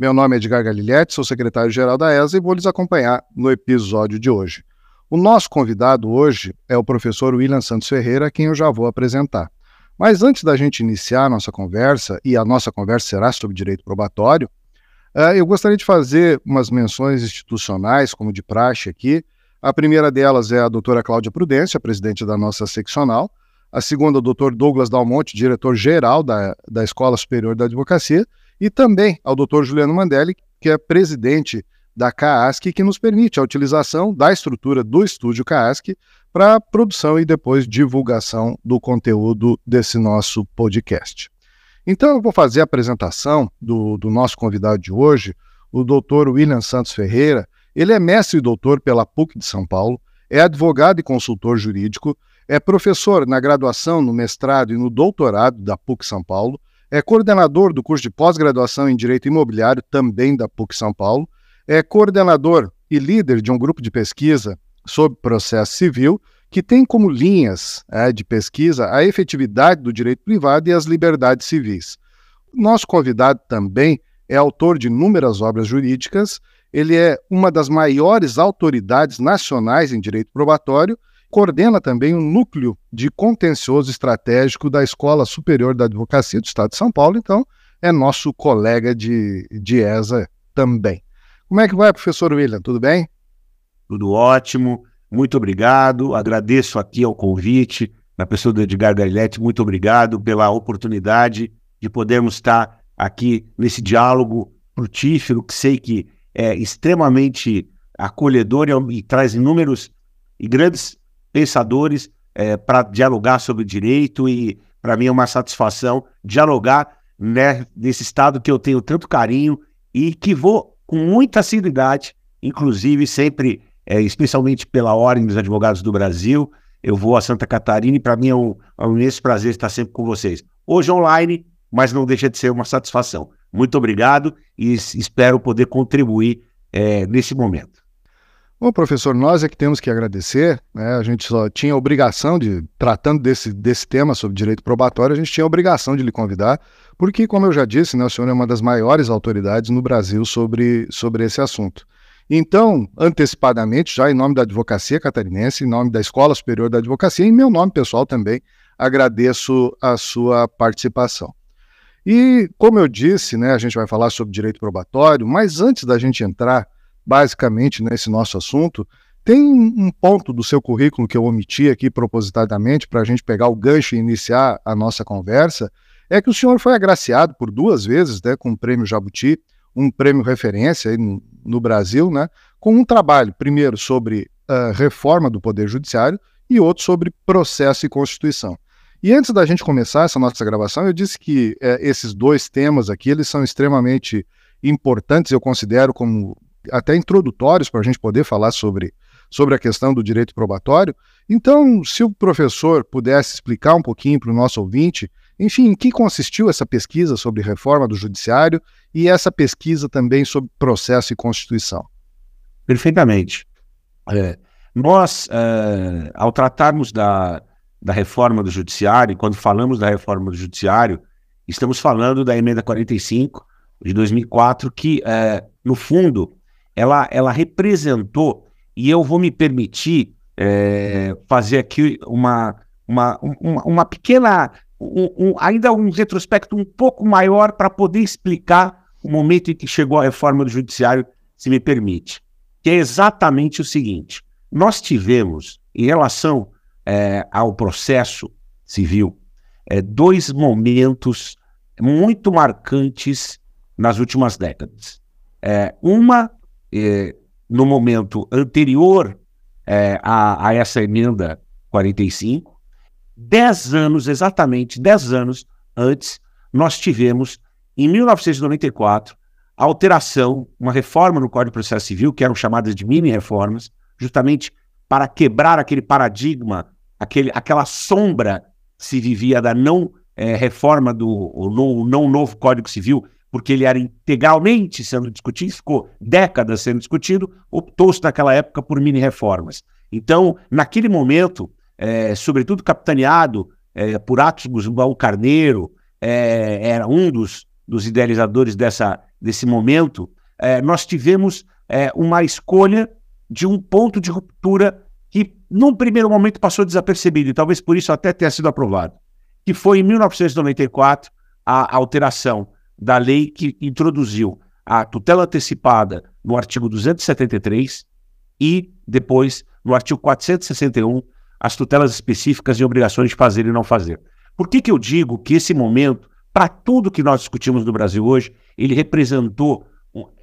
Meu nome é Edgar Galilhetti, sou secretário-geral da ESA e vou lhes acompanhar no episódio de hoje. O nosso convidado hoje é o professor William Santos Ferreira, a quem eu já vou apresentar. Mas antes da gente iniciar a nossa conversa, e a nossa conversa será sobre direito probatório, uh, eu gostaria de fazer umas menções institucionais, como de praxe aqui. A primeira delas é a doutora Cláudia Prudência, presidente da nossa seccional. A segunda, o doutor Douglas Dalmonte, diretor-geral da, da Escola Superior da Advocacia e também ao Dr. Juliano Mandelli, que é presidente da CAASC, que nos permite a utilização da estrutura do estúdio CAASC para produção e depois divulgação do conteúdo desse nosso podcast. Então, eu vou fazer a apresentação do, do nosso convidado de hoje, o Dr. William Santos Ferreira. Ele é mestre e doutor pela PUC de São Paulo, é advogado e consultor jurídico, é professor na graduação, no mestrado e no doutorado da PUC São Paulo, é coordenador do curso de pós-graduação em Direito Imobiliário, também da PUC São Paulo, é coordenador e líder de um grupo de pesquisa sobre processo civil que tem como linhas é, de pesquisa a efetividade do direito privado e as liberdades civis. Nosso convidado também é autor de inúmeras obras jurídicas, ele é uma das maiores autoridades nacionais em direito probatório coordena também o núcleo de contencioso estratégico da Escola Superior da Advocacia do Estado de São Paulo, então é nosso colega de, de ESA também. Como é que vai, professor William? Tudo bem? Tudo ótimo, muito obrigado. Agradeço aqui ao convite, na pessoa do Edgar Gariletti, muito obrigado pela oportunidade de podermos estar aqui nesse diálogo frutífero, que sei que é extremamente acolhedor e, e traz inúmeros e grandes pensadores é, para dialogar sobre direito e para mim é uma satisfação dialogar né, nesse estado que eu tenho tanto carinho e que vou com muita assiduidade, inclusive sempre, é, especialmente pela Ordem dos Advogados do Brasil, eu vou a Santa Catarina e para mim é um, é um imenso prazer estar sempre com vocês. Hoje online, mas não deixa de ser uma satisfação. Muito obrigado e espero poder contribuir é, nesse momento. Bom, professor, nós é que temos que agradecer. Né? A gente só tinha obrigação de, tratando desse, desse tema sobre direito probatório, a gente tinha a obrigação de lhe convidar, porque, como eu já disse, né, o senhor é uma das maiores autoridades no Brasil sobre, sobre esse assunto. Então, antecipadamente, já em nome da advocacia catarinense, em nome da Escola Superior da Advocacia, e em meu nome pessoal também, agradeço a sua participação. E, como eu disse, né, a gente vai falar sobre direito probatório, mas antes da gente entrar basicamente nesse nosso assunto, tem um ponto do seu currículo que eu omiti aqui propositadamente para a gente pegar o gancho e iniciar a nossa conversa, é que o senhor foi agraciado por duas vezes né, com o prêmio Jabuti, um prêmio referência no, no, Brasil, né, com um trabalho, primeiro sobre uh, reforma do Poder Judiciário e outro sobre processo e Constituição. E antes da gente começar essa nossa gravação, eu disse que uh, esses dois temas aqui eles são extremamente importantes, eu considero como até introdutórios para a gente poder falar sobre, sobre a questão do direito probatório. Então, se o professor pudesse explicar um pouquinho para o nosso ouvinte, enfim, em que consistiu essa pesquisa sobre reforma do judiciário e essa pesquisa também sobre processo e constituição. Perfeitamente. É, nós, é, ao tratarmos da, da reforma do judiciário, quando falamos da reforma do judiciário, estamos falando da emenda 45 de 2004, que, é, no fundo, ela, ela representou, e eu vou me permitir é, fazer aqui uma, uma, uma, uma pequena, um, um, ainda um retrospecto um pouco maior para poder explicar o momento em que chegou a reforma do judiciário, se me permite. Que é exatamente o seguinte: nós tivemos, em relação é, ao processo civil, é, dois momentos muito marcantes nas últimas décadas. É, uma eh, no momento anterior eh, a, a, essa emenda 45, dez anos, exatamente dez anos antes, nós tivemos, em 1994, a alteração, uma reforma no Código de Processo Civil, que eram chamadas de mini-reformas, justamente para quebrar aquele paradigma, aquele, aquela sombra que se vivia da não é, reforma do não novo Código Civil, porque ele era integralmente sendo discutido, ficou décadas sendo discutido, optou-se naquela época por mini-reformas. Então, naquele momento, é, sobretudo capitaneado é, por Atos Guzmão Carneiro, é, era um dos, dos idealizadores dessa, desse momento, é, nós tivemos é, uma escolha de um ponto de ruptura que, num primeiro momento, passou desapercebido, e talvez por isso até tenha sido aprovado, que foi em 1994 a alteração da lei que introduziu a tutela antecipada no artigo 273 e depois no artigo 461 as tutelas específicas e obrigações de fazer e não fazer. Por que, que eu digo que esse momento, para tudo que nós discutimos no Brasil hoje, ele representou,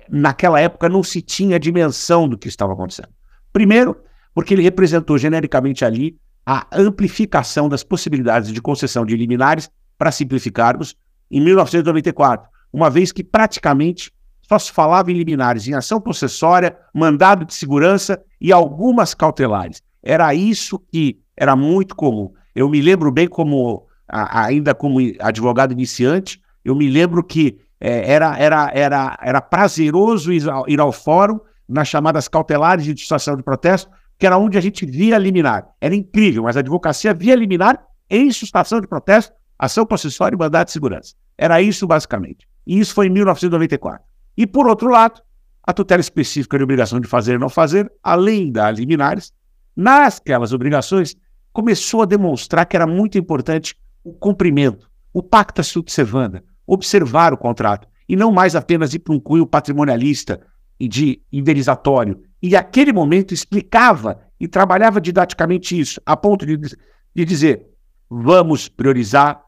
naquela época não se tinha dimensão do que estava acontecendo. Primeiro, porque ele representou genericamente ali a amplificação das possibilidades de concessão de liminares para simplificarmos em 1994, uma vez que praticamente só se falava em liminares em ação possessória, mandado de segurança e algumas cautelares. Era isso que era muito comum. Eu me lembro bem como, ainda como advogado iniciante, eu me lembro que é, era, era, era, era prazeroso ir ao, ir ao fórum nas chamadas cautelares de situação de protesto, que era onde a gente via liminar. Era incrível, mas a advocacia via liminar em sustação de protesto ação possessória e mandado de segurança. Era isso basicamente. E isso foi em 1994. E por outro lado, a tutela específica de obrigação de fazer e não fazer, além das liminares, nasquelas obrigações, começou a demonstrar que era muito importante o cumprimento, o pacta sunt servanda, observar o contrato, e não mais apenas ir para um cunho patrimonialista e de indenizatório. E aquele momento explicava e trabalhava didaticamente isso, a ponto de, de dizer: vamos priorizar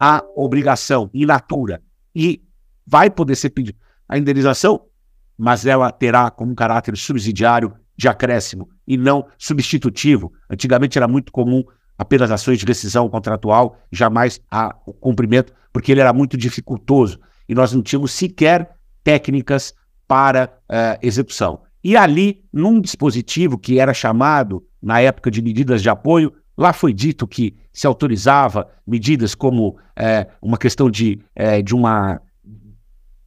a obrigação in natura e vai poder ser pedida a indenização, mas ela terá como caráter subsidiário de acréscimo e não substitutivo. Antigamente era muito comum apenas ações de rescisão contratual, jamais a, o cumprimento, porque ele era muito dificultoso e nós não tínhamos sequer técnicas para uh, execução. E ali, num dispositivo que era chamado, na época de medidas de apoio, Lá foi dito que se autorizava medidas como é, uma questão de, é, de uma.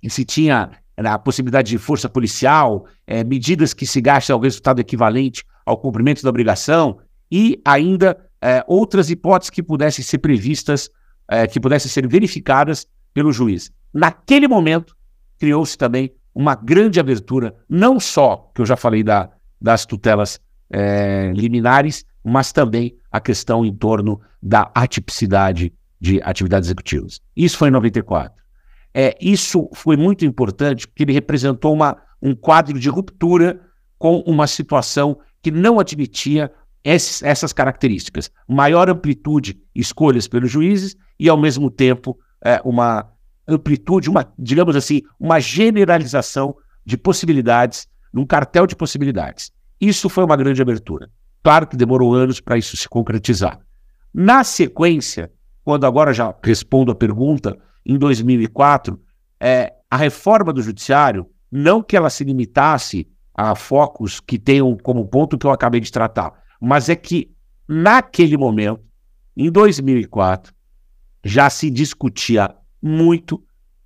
se tinha a possibilidade de força policial, é, medidas que se gastam ao resultado equivalente ao cumprimento da obrigação e ainda é, outras hipóteses que pudessem ser previstas, é, que pudessem ser verificadas pelo juiz. Naquele momento, criou-se também uma grande abertura, não só, que eu já falei da, das tutelas é, liminares, mas também a questão em torno da atipicidade de atividades executivas. Isso foi em 94. É, isso foi muito importante porque ele representou uma, um quadro de ruptura com uma situação que não admitia esses, essas características. Maior amplitude escolhas pelos juízes e, ao mesmo tempo, é, uma amplitude, uma, digamos assim, uma generalização de possibilidades, num cartel de possibilidades. Isso foi uma grande abertura. Claro que demorou anos para isso se concretizar. Na sequência, quando agora já respondo a pergunta, em 2004, é, a reforma do judiciário, não que ela se limitasse a focos que tenham como ponto que eu acabei de tratar, mas é que naquele momento, em 2004, já se discutia muito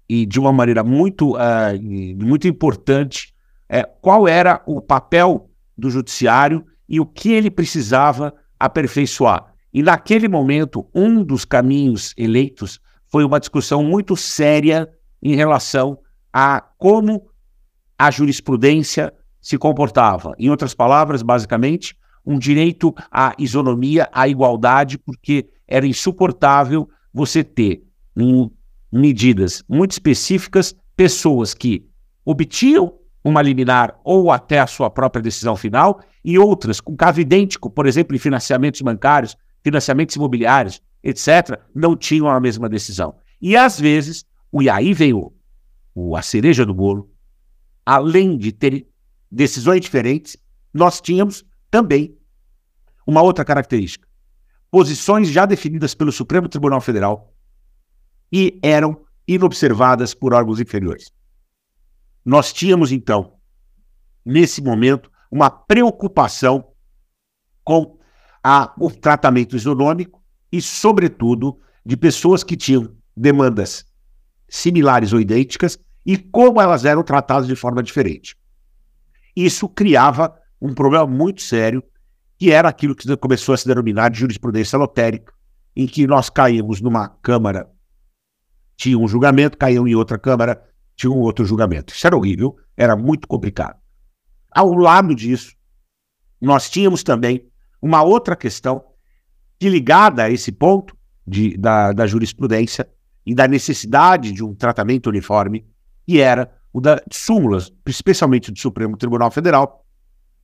e de uma maneira muito, uh, muito importante é, qual era o papel do judiciário e o que ele precisava aperfeiçoar. E naquele momento, um dos caminhos eleitos foi uma discussão muito séria em relação a como a jurisprudência se comportava. Em outras palavras, basicamente, um direito à isonomia, à igualdade, porque era insuportável você ter, em medidas muito específicas, pessoas que obtinham uma liminar ou até a sua própria decisão final, e outras, com caso idêntico, por exemplo, em financiamentos bancários, financiamentos imobiliários, etc., não tinham a mesma decisão. E às vezes, e aí veio o, a cereja do bolo, além de ter decisões diferentes, nós tínhamos também uma outra característica: posições já definidas pelo Supremo Tribunal Federal e eram inobservadas por órgãos inferiores. Nós tínhamos, então, nesse momento, uma preocupação com a, o tratamento isonômico e, sobretudo, de pessoas que tinham demandas similares ou idênticas e como elas eram tratadas de forma diferente. Isso criava um problema muito sério, que era aquilo que começou a se denominar de jurisprudência lotérica, em que nós caímos numa Câmara, tinha um julgamento, caíam em outra Câmara, tinha um outro julgamento. Isso era horrível, era muito complicado. Ao lado disso, nós tínhamos também uma outra questão que, ligada a esse ponto de, da, da jurisprudência e da necessidade de um tratamento uniforme, e era o da súmulas, especialmente do Supremo Tribunal Federal,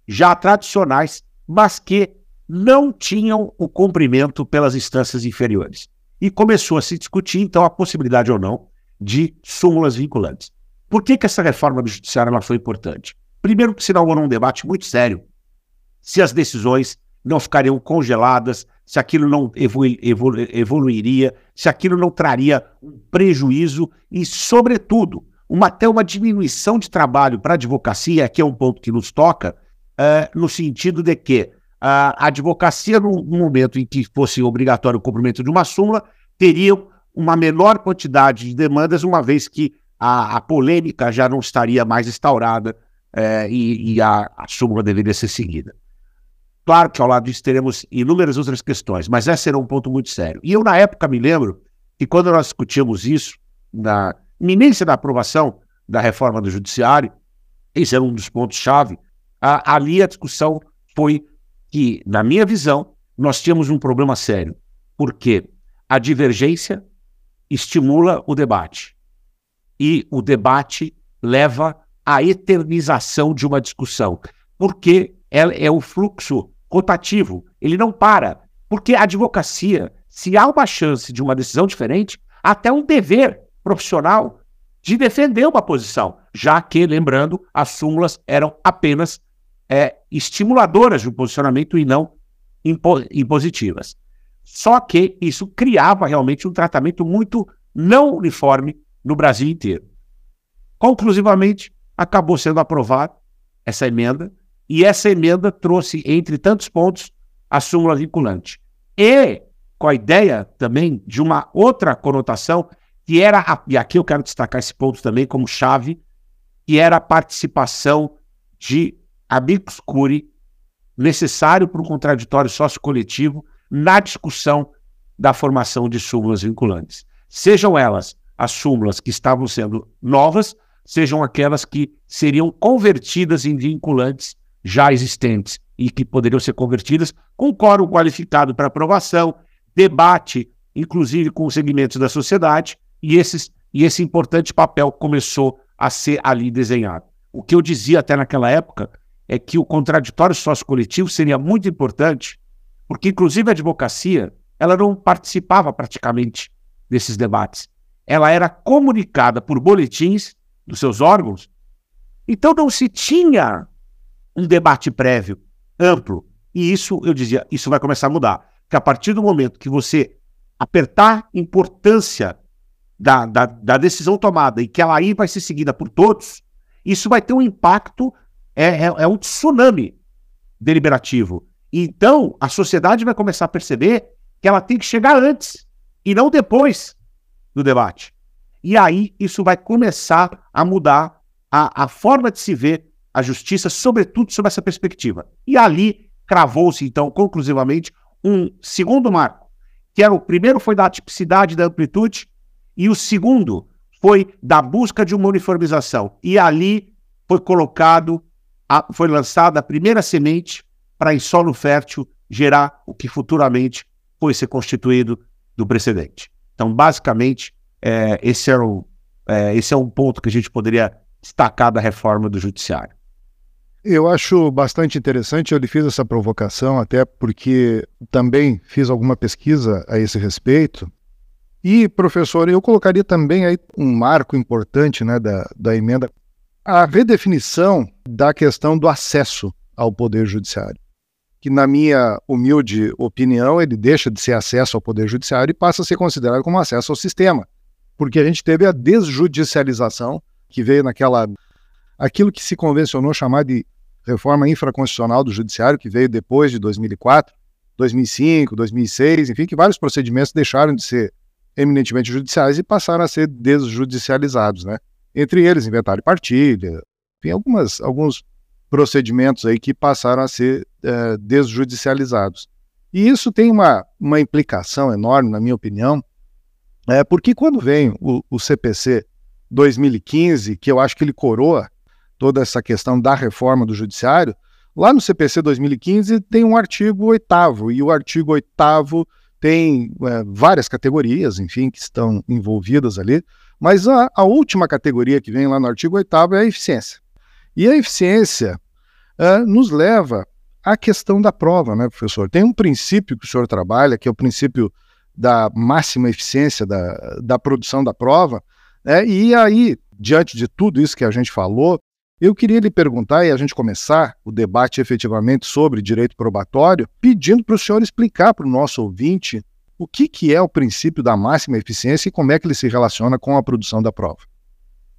já tradicionais, mas que não tinham o cumprimento pelas instâncias inferiores. E começou a se discutir, então, a possibilidade ou não de súmulas vinculantes. Por que, que essa reforma do judiciário ela foi importante? Primeiro, que se inaugurou um debate muito sério se as decisões não ficariam congeladas, se aquilo não evolu evolu evoluiria, se aquilo não traria um prejuízo e, sobretudo, uma, até uma diminuição de trabalho para a advocacia, que é um ponto que nos toca, uh, no sentido de que a advocacia, no, no momento em que fosse obrigatório o cumprimento de uma súmula, teria uma menor quantidade de demandas, uma vez que a, a polêmica já não estaria mais instaurada é, e, e a, a, súmula deveria ser seguida. Claro que ao lado disso teremos inúmeras outras questões, mas esse era um ponto muito sério. E eu, na época, me lembro que quando nós discutimos isso, na iminência da aprovação da reforma do Judiciário, esse era um dos pontos-chave, ali a discussão foi que, na minha visão, nós tínhamos um problema sério, porque a divergência estimula o debate e o debate leva à eternização de uma discussão, porque é, é o fluxo rotativo, ele não para, porque a advocacia, se há uma chance de uma decisão diferente, até um dever profissional de defender uma posição, já que, lembrando, as súmulas eram apenas é, estimuladoras de um posicionamento e não impo impositivas. Só que isso criava realmente um tratamento muito não uniforme no Brasil inteiro. Conclusivamente, acabou sendo aprovada essa emenda, e essa emenda trouxe, entre tantos pontos, a súmula vinculante. E com a ideia também de uma outra conotação, que era, a, e aqui eu quero destacar esse ponto também como chave, que era a participação de amicus curi necessário para um contraditório sócio-coletivo na discussão da formação de súmulas vinculantes. Sejam elas as súmulas que estavam sendo novas, sejam aquelas que seriam convertidas em vinculantes já existentes e que poderiam ser convertidas com quórum qualificado para aprovação, debate, inclusive com os segmentos da sociedade, e, esses, e esse importante papel começou a ser ali desenhado. O que eu dizia até naquela época é que o contraditório sócio-coletivo seria muito importante, porque inclusive a advocacia, ela não participava praticamente desses debates. Ela era comunicada por boletins dos seus órgãos, então não se tinha um debate prévio, amplo. E isso, eu dizia, isso vai começar a mudar. Que a partir do momento que você apertar importância da, da, da decisão tomada e que ela aí vai ser seguida por todos, isso vai ter um impacto é, é, é um tsunami deliberativo. Então, a sociedade vai começar a perceber que ela tem que chegar antes e não depois do debate. E aí isso vai começar a mudar a, a forma de se ver a justiça, sobretudo sob essa perspectiva. E ali cravou-se, então, conclusivamente, um segundo marco, que era o primeiro foi da tipicidade da amplitude, e o segundo foi da busca de uma uniformização. E ali foi colocado a, foi lançada a primeira semente para em solo fértil gerar o que futuramente foi ser constituído do precedente. Então, basicamente, é, esse, é o, é, esse é um ponto que a gente poderia destacar da reforma do judiciário. Eu acho bastante interessante, eu lhe fiz essa provocação, até porque também fiz alguma pesquisa a esse respeito. E, professor, eu colocaria também aí um marco importante né, da, da emenda a redefinição da questão do acesso ao Poder Judiciário, que, na minha humilde opinião, ele deixa de ser acesso ao Poder Judiciário e passa a ser considerado como acesso ao sistema, porque a gente teve a desjudicialização, que veio naquela aquilo que se convencionou chamar de reforma infraconstitucional do Judiciário, que veio depois de 2004, 2005, 2006, enfim, que vários procedimentos deixaram de ser eminentemente judiciais e passaram a ser desjudicializados, né? Entre eles, inventário e partilha, tem algumas, alguns procedimentos aí que passaram a ser é, desjudicializados. E isso tem uma, uma implicação enorme, na minha opinião, é, porque quando vem o, o CPC 2015, que eu acho que ele coroa toda essa questão da reforma do judiciário, lá no CPC 2015 tem um artigo oitavo e o artigo oitavo tem é, várias categorias, enfim, que estão envolvidas ali, mas a, a, última categoria que vem lá no artigo oitavo é a eficiência. E a eficiência é, nos leva à questão da prova, né, professor? Tem um princípio que o senhor trabalha, que é o princípio da máxima eficiência da, da produção da prova, né, e aí, diante de tudo isso que a gente falou, eu queria lhe perguntar, e a gente começar o debate efetivamente sobre direito probatório, pedindo para o senhor explicar para o nosso ouvinte o que, que é o princípio da máxima eficiência e como é que ele se relaciona com a produção da prova.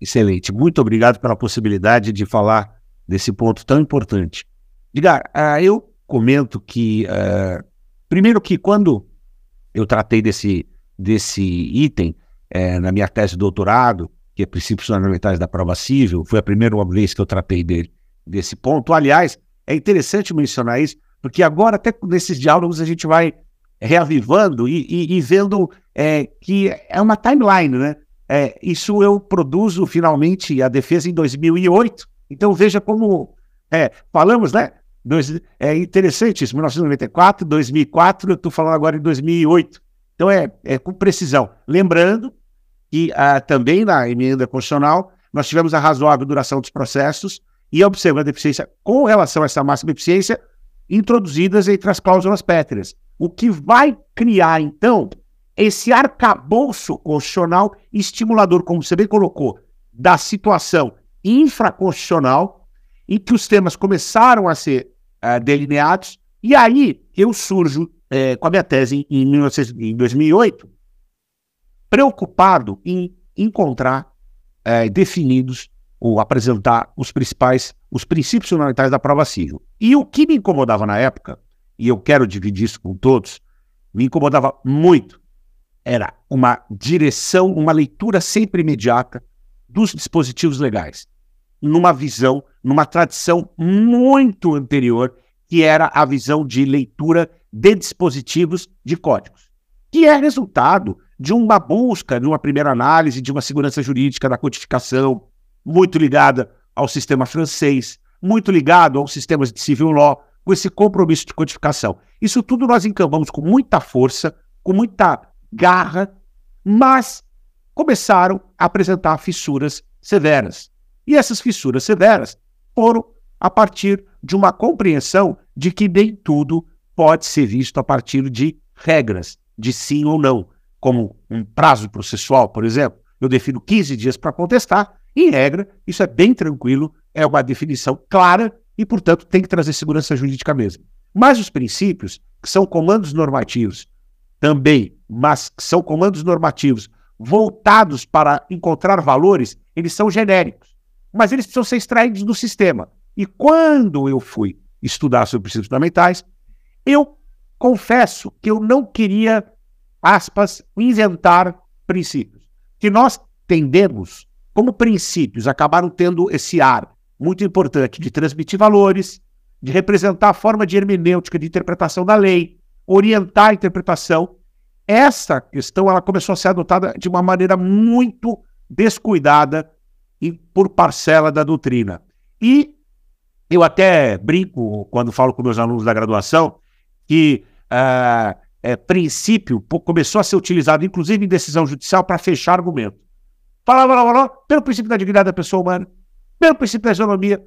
Excelente. Muito obrigado pela possibilidade de falar desse ponto tão importante. Diga, uh, eu comento que, uh, primeiro que quando eu tratei desse, desse item uh, na minha tese de doutorado, que é Princípios Fundamentais da Prova Civil, foi a primeira vez que eu tratei dele, desse ponto. Aliás, é interessante mencionar isso, porque agora, até nesses diálogos, a gente vai reavivando e, e, e vendo é, que é uma timeline, né? É, isso eu produzo finalmente a defesa em 2008, então veja como é, falamos, né? Dois, é interessante isso, 1994, 2004, eu estou falando agora em 2008. Então é, é com precisão. Lembrando que ah, também na emenda constitucional nós tivemos a razoável duração dos processos e observando a deficiência com relação a essa máxima eficiência introduzidas entre as cláusulas pétreas. O que vai criar, então, esse arcabouço constitucional estimulador, como você bem colocou, da situação infraconstitucional, em que os temas começaram a ser uh, delineados, e aí eu surjo uh, com a minha tese em, em 2008, preocupado em encontrar é, definidos ou apresentar os principais, os princípios fundamentais da prova civil. E o que me incomodava na época, e eu quero dividir isso com todos, me incomodava muito, era uma direção, uma leitura sempre imediata dos dispositivos legais, numa visão, numa tradição muito anterior, que era a visão de leitura de dispositivos de códigos, que é resultado de uma busca, de uma primeira análise de uma segurança jurídica da codificação, muito ligada ao sistema francês, muito ligado aos sistemas de civil law, com esse compromisso de codificação. Isso tudo nós encambamos com muita força, com muita garra, mas começaram a apresentar fissuras severas. E essas fissuras severas foram a partir de uma compreensão de que nem tudo pode ser visto a partir de regras, de sim ou não como um prazo processual, por exemplo, eu defino 15 dias para contestar, em regra, isso é bem tranquilo, é uma definição clara e, portanto, tem que trazer segurança jurídica mesmo. Mas os princípios, que são comandos normativos, também, mas que são comandos normativos voltados para encontrar valores, eles são genéricos, mas eles precisam ser extraídos do sistema. E quando eu fui estudar sobre princípios fundamentais, eu confesso que eu não queria aspas, inventar princípios. Que nós tendemos, como princípios, acabaram tendo esse ar muito importante de transmitir valores, de representar a forma de hermenêutica, de interpretação da lei, orientar a interpretação. Essa questão ela começou a ser adotada de uma maneira muito descuidada e por parcela da doutrina. E eu até brinco quando falo com meus alunos da graduação que uh, é, princípio começou a ser utilizado, inclusive em decisão judicial, para fechar argumento. Falava, falava, pelo princípio da dignidade da pessoa humana, pelo princípio da isonomia.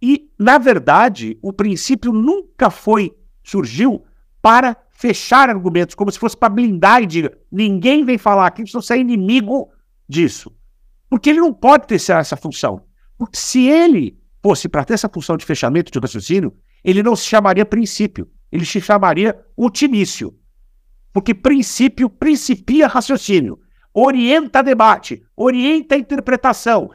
E, na verdade, o princípio nunca foi, surgiu para fechar argumentos, como se fosse para blindar e diga: ninguém vem falar aqui, senão você é inimigo disso. Porque ele não pode ter essa função. Porque se ele fosse para ter essa função de fechamento de raciocínio, ele não se chamaria princípio, ele se chamaria ultimício. Porque princípio principia raciocínio, orienta debate, orienta interpretação.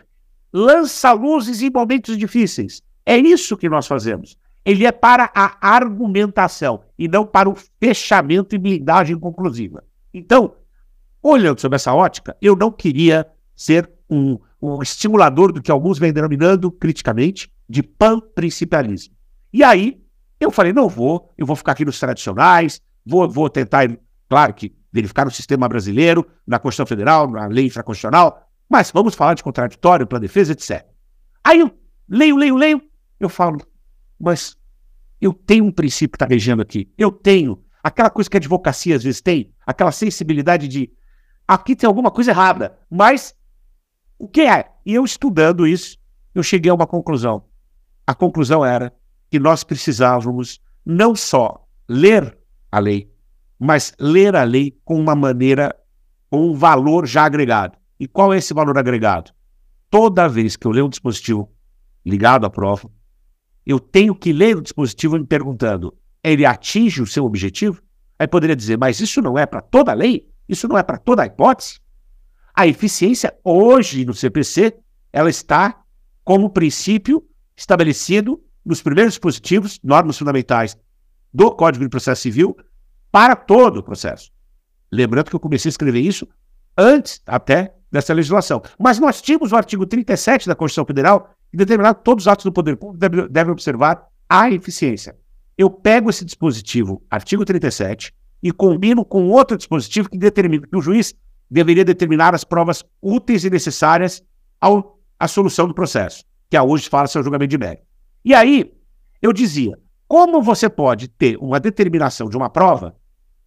lança-luzes em momentos difíceis. É isso que nós fazemos. Ele é para a argumentação e não para o fechamento e blindagem conclusiva. Então, olhando sobre essa ótica, eu não queria ser um, um estimulador do que alguns vêm denominando criticamente de pan-principialismo. E aí, eu falei, não vou, eu vou ficar aqui nos tradicionais, vou, vou tentar, claro que verificar no sistema brasileiro, na Constituição Federal, na lei infraconstitucional, mas vamos falar de contraditório, para defesa, etc. Aí eu leio, leio, leio, eu falo, mas eu tenho um princípio que está regendo aqui. Eu tenho aquela coisa que a advocacia às vezes tem, aquela sensibilidade de aqui tem alguma coisa errada, mas o que é? E eu estudando isso, eu cheguei a uma conclusão. A conclusão era que nós precisávamos não só ler a lei, mas ler a lei com uma maneira, com um valor já agregado. E qual é esse valor agregado? Toda vez que eu leio um dispositivo ligado à prova, eu tenho que ler o dispositivo me perguntando: ele atinge o seu objetivo? Aí poderia dizer, mas isso não é para toda lei? Isso não é para toda hipótese? A eficiência hoje no CPC, ela está como princípio estabelecido nos primeiros dispositivos, normas fundamentais do Código de Processo Civil, para todo o processo. Lembrando que eu comecei a escrever isso antes até dessa legislação. Mas nós tínhamos o artigo 37 da Constituição Federal que determinava que todos os atos do poder público devem, observar a eficiência. Eu pego esse dispositivo, artigo 37, e combino com outro dispositivo que determina que o juiz deveria determinar as provas úteis e necessárias ao, à solução do processo, que a hoje fala seu julgamento de mérito. E aí, eu dizia, como você pode ter uma determinação de uma prova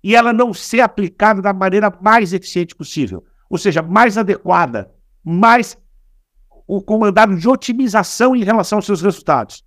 e ela não ser aplicada da maneira mais eficiente possível? Ou seja, mais adequada, mais o comandado de otimização em relação aos seus resultados.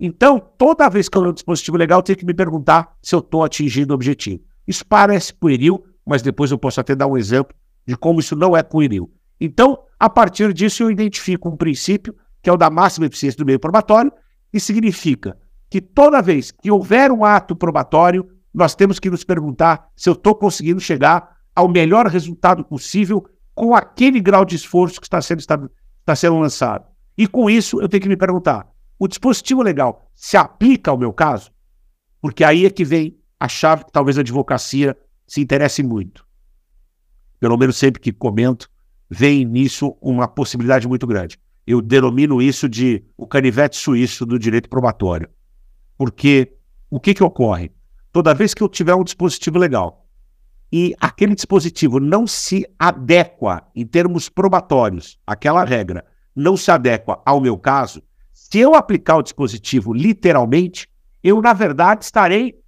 Então, toda vez que eu leio um dispositivo legal, eu tenho que me perguntar se eu estou atingindo o objetivo. Isso parece pueril, mas depois eu posso até dar um exemplo de como isso não é pueril. Então, a partir disso, eu identifico um princípio, que é o da máxima eficiência do meio probatório, que significa que toda vez que houver um ato probatório, nós temos que nos perguntar se eu estou conseguindo chegar ao melhor resultado possível com aquele grau de esforço que está sendo, está sendo lançado. E com isso, eu tenho que me perguntar: o dispositivo legal se aplica ao meu caso? Porque aí é que vem a chave que talvez a advocacia se interesse muito pelo menos sempre que comento, vem nisso uma possibilidade muito grande. Eu denomino isso de o canivete suíço do direito probatório. Porque o que, que ocorre? Toda vez que eu tiver um dispositivo legal e aquele dispositivo não se adequa em termos probatórios, aquela regra não se adequa ao meu caso, se eu aplicar o dispositivo literalmente, eu, na verdade, estarei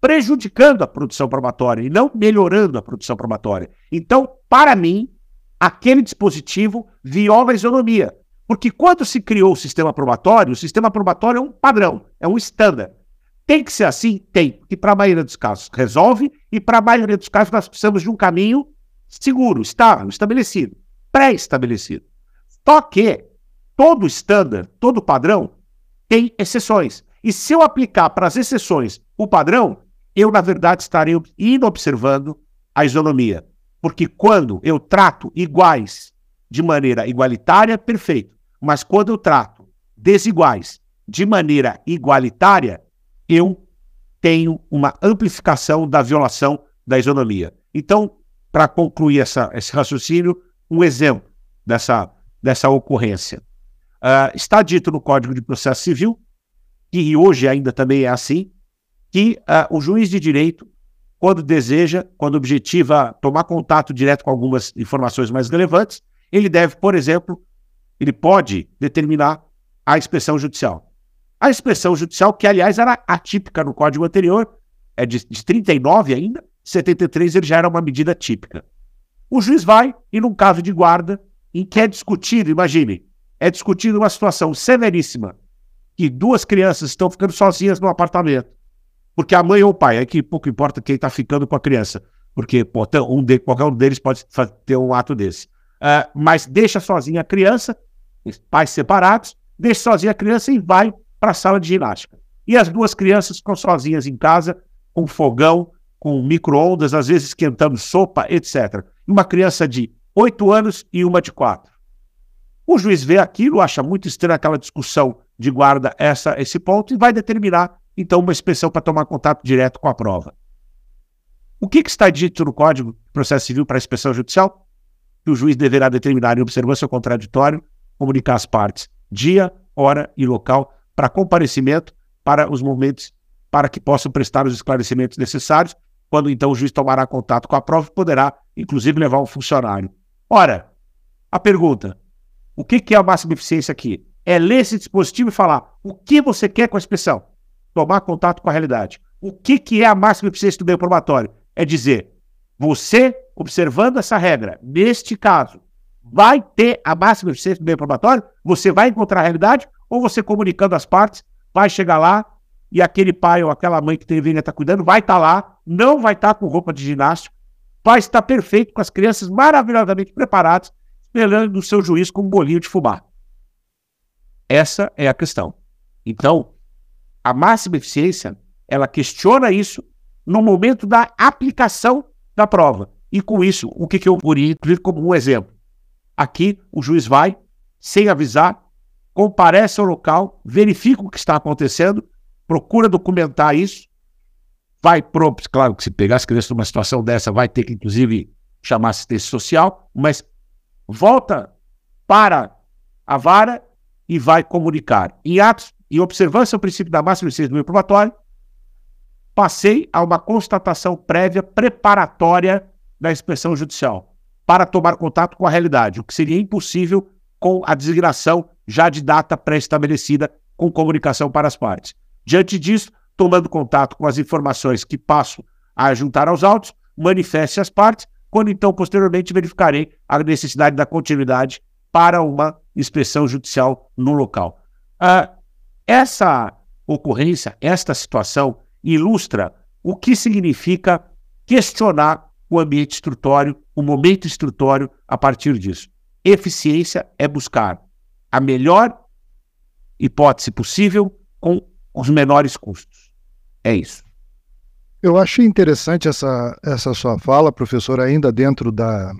prejudicando a produção probatória e não melhorando a produção probatória. Então, para mim, aquele dispositivo viola a isonomia. Porque quando se criou o sistema probatório, o sistema probatório é um padrão, é um estándar. Tem que ser assim? Tem. Porque para a maioria dos casos resolve e para a maioria dos casos nós precisamos de um caminho seguro, estável, estabelecido, pré-estabelecido. Só que todo estándar, todo padrão tem exceções. E se eu aplicar para as exceções o padrão, eu, na verdade, estarei inobservando a isonomia. Porque quando eu trato iguais de maneira igualitária, perfeito. Mas quando eu trato desiguais de maneira igualitária, eu tenho uma amplificação da violação da isonomia. Então, para concluir essa, esse raciocínio, um exemplo dessa, dessa ocorrência. Uh, está dito no Código de Processo Civil, que hoje ainda também é assim, que uh, o juiz de direito, quando deseja, quando objetiva tomar contato direto com algumas informações mais relevantes, ele deve, por exemplo, ele pode determinar a inspeção judicial. A inspeção judicial, que aliás era atípica no código anterior, é de, de 39 ainda, 73 ele já era uma medida típica. O juiz vai e num caso de guarda, em que é discutido, imagine, é discutido uma situação severíssima, que duas crianças estão ficando sozinhas no apartamento. Porque a mãe ou o pai, é que pouco importa quem está ficando com a criança. Porque pô, um de, qualquer um deles pode ter um ato desse. Uh, mas deixa sozinha a criança, pais separados, deixa sozinha a criança e vai para a sala de ginástica. E as duas crianças ficam sozinhas em casa, com fogão, com micro-ondas, às vezes esquentando sopa, etc. Uma criança de 8 anos e uma de 4. O juiz vê aquilo, acha muito estranha aquela discussão de guarda essa, esse ponto e vai determinar, então, uma inspeção para tomar contato direto com a prova. O que, que está dito no Código de Processo Civil para a inspeção judicial? Que o juiz deverá determinar em observância ao contraditório, comunicar às partes dia, hora e local para comparecimento para os momentos para que possam prestar os esclarecimentos necessários, quando então o juiz tomará contato com a prova e poderá, inclusive, levar um funcionário. Ora, a pergunta: o que, que é a máxima eficiência aqui? É ler esse dispositivo e falar o que você quer com a expressão, tomar contato com a realidade. O que, que é a máxima eficiência do meio probatório? É dizer, você, observando essa regra, neste caso, vai ter a máxima eficiência do meio probatório? Você vai encontrar a realidade? Ou você, comunicando as partes, vai chegar lá e aquele pai ou aquela mãe que deveria estar cuidando vai estar lá, não vai estar com roupa de ginástica, vai estar perfeito com as crianças maravilhosamente preparadas, esperando o seu juiz com um bolinho de fubá. Essa é a questão. Então, a máxima eficiência, ela questiona isso no momento da aplicação da prova. E com isso, o que, que eu poderia incluir como um exemplo? Aqui, o juiz vai, sem avisar, comparece ao local, verifica o que está acontecendo, procura documentar isso, vai pro, claro que se pegar as crianças numa situação dessa, vai ter que inclusive chamar assistência social, mas volta para a vara e vai comunicar. Em atos e observância ao princípio da máxima licença do meio probatório, passei a uma constatação prévia preparatória da inspeção judicial para tomar contato com a realidade, o que seria impossível com a designação já de data pré-estabelecida com comunicação para as partes. Diante disso, tomando contato com as informações que passo a juntar aos autos, manifeste as partes, quando então, posteriormente, verificarei a necessidade da continuidade para uma inspeção judicial no local. Uh, essa ocorrência, esta situação, ilustra o que significa questionar o ambiente instrutório, o momento instrutório a partir disso. Eficiência é buscar a melhor hipótese possível com os menores custos. É isso. Eu achei interessante essa, essa sua fala, professor, ainda dentro da,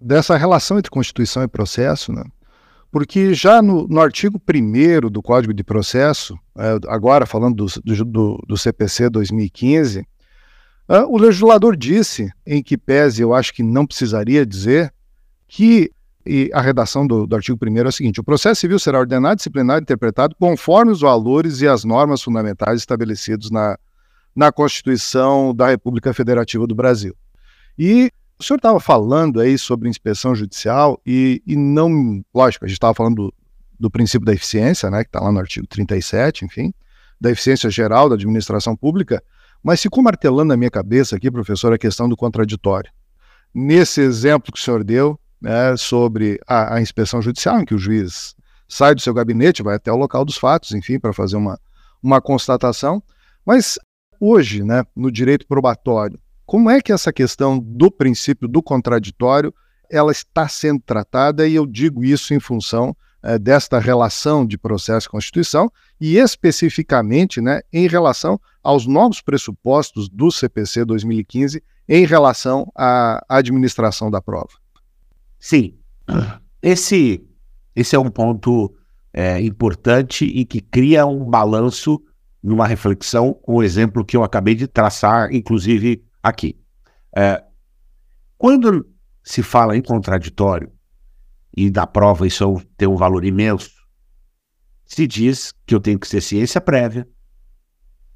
dessa relação entre Constituição e processo, né? Porque já no, no artigo 1 do Código de Processo, é, agora falando do, do, do CPC 2015, é, o legislador disse, em que pese eu acho que não precisaria dizer, que e a redação do, do artigo 1 é o seguinte: o processo civil será ordenado, disciplinado e interpretado conforme os valores e as normas fundamentais estabelecidos na, na Constituição da República Federativa do Brasil. E o senhor estava falando aí sobre inspeção judicial e, e não, lógico, a gente estava falando do, do, princípio da eficiência, né, que está lá no artigo 37, enfim, da eficiência geral da administração pública, mas ficou martelando na minha cabeça aqui, professor, a questão do contraditório. Nesse exemplo que o senhor deu, né, sobre a, a, inspeção judicial, em que o juiz sai do seu gabinete, vai até o local dos fatos, enfim, para fazer uma, uma constatação. Mas hoje, né, no direito probatório, como é que essa questão do princípio do contraditório ela está sendo tratada, e eu digo isso em função é, desta relação de processo e Constituição, e especificamente né, em relação aos novos pressupostos do CPC 2015 em relação à administração da prova. Sim, esse, esse é um ponto é, importante e que cria um balanço numa reflexão com o exemplo que eu acabei de traçar, inclusive aqui. É, quando se fala em contraditório, e da prova isso tem um valor imenso, se diz que eu tenho que ter ciência prévia,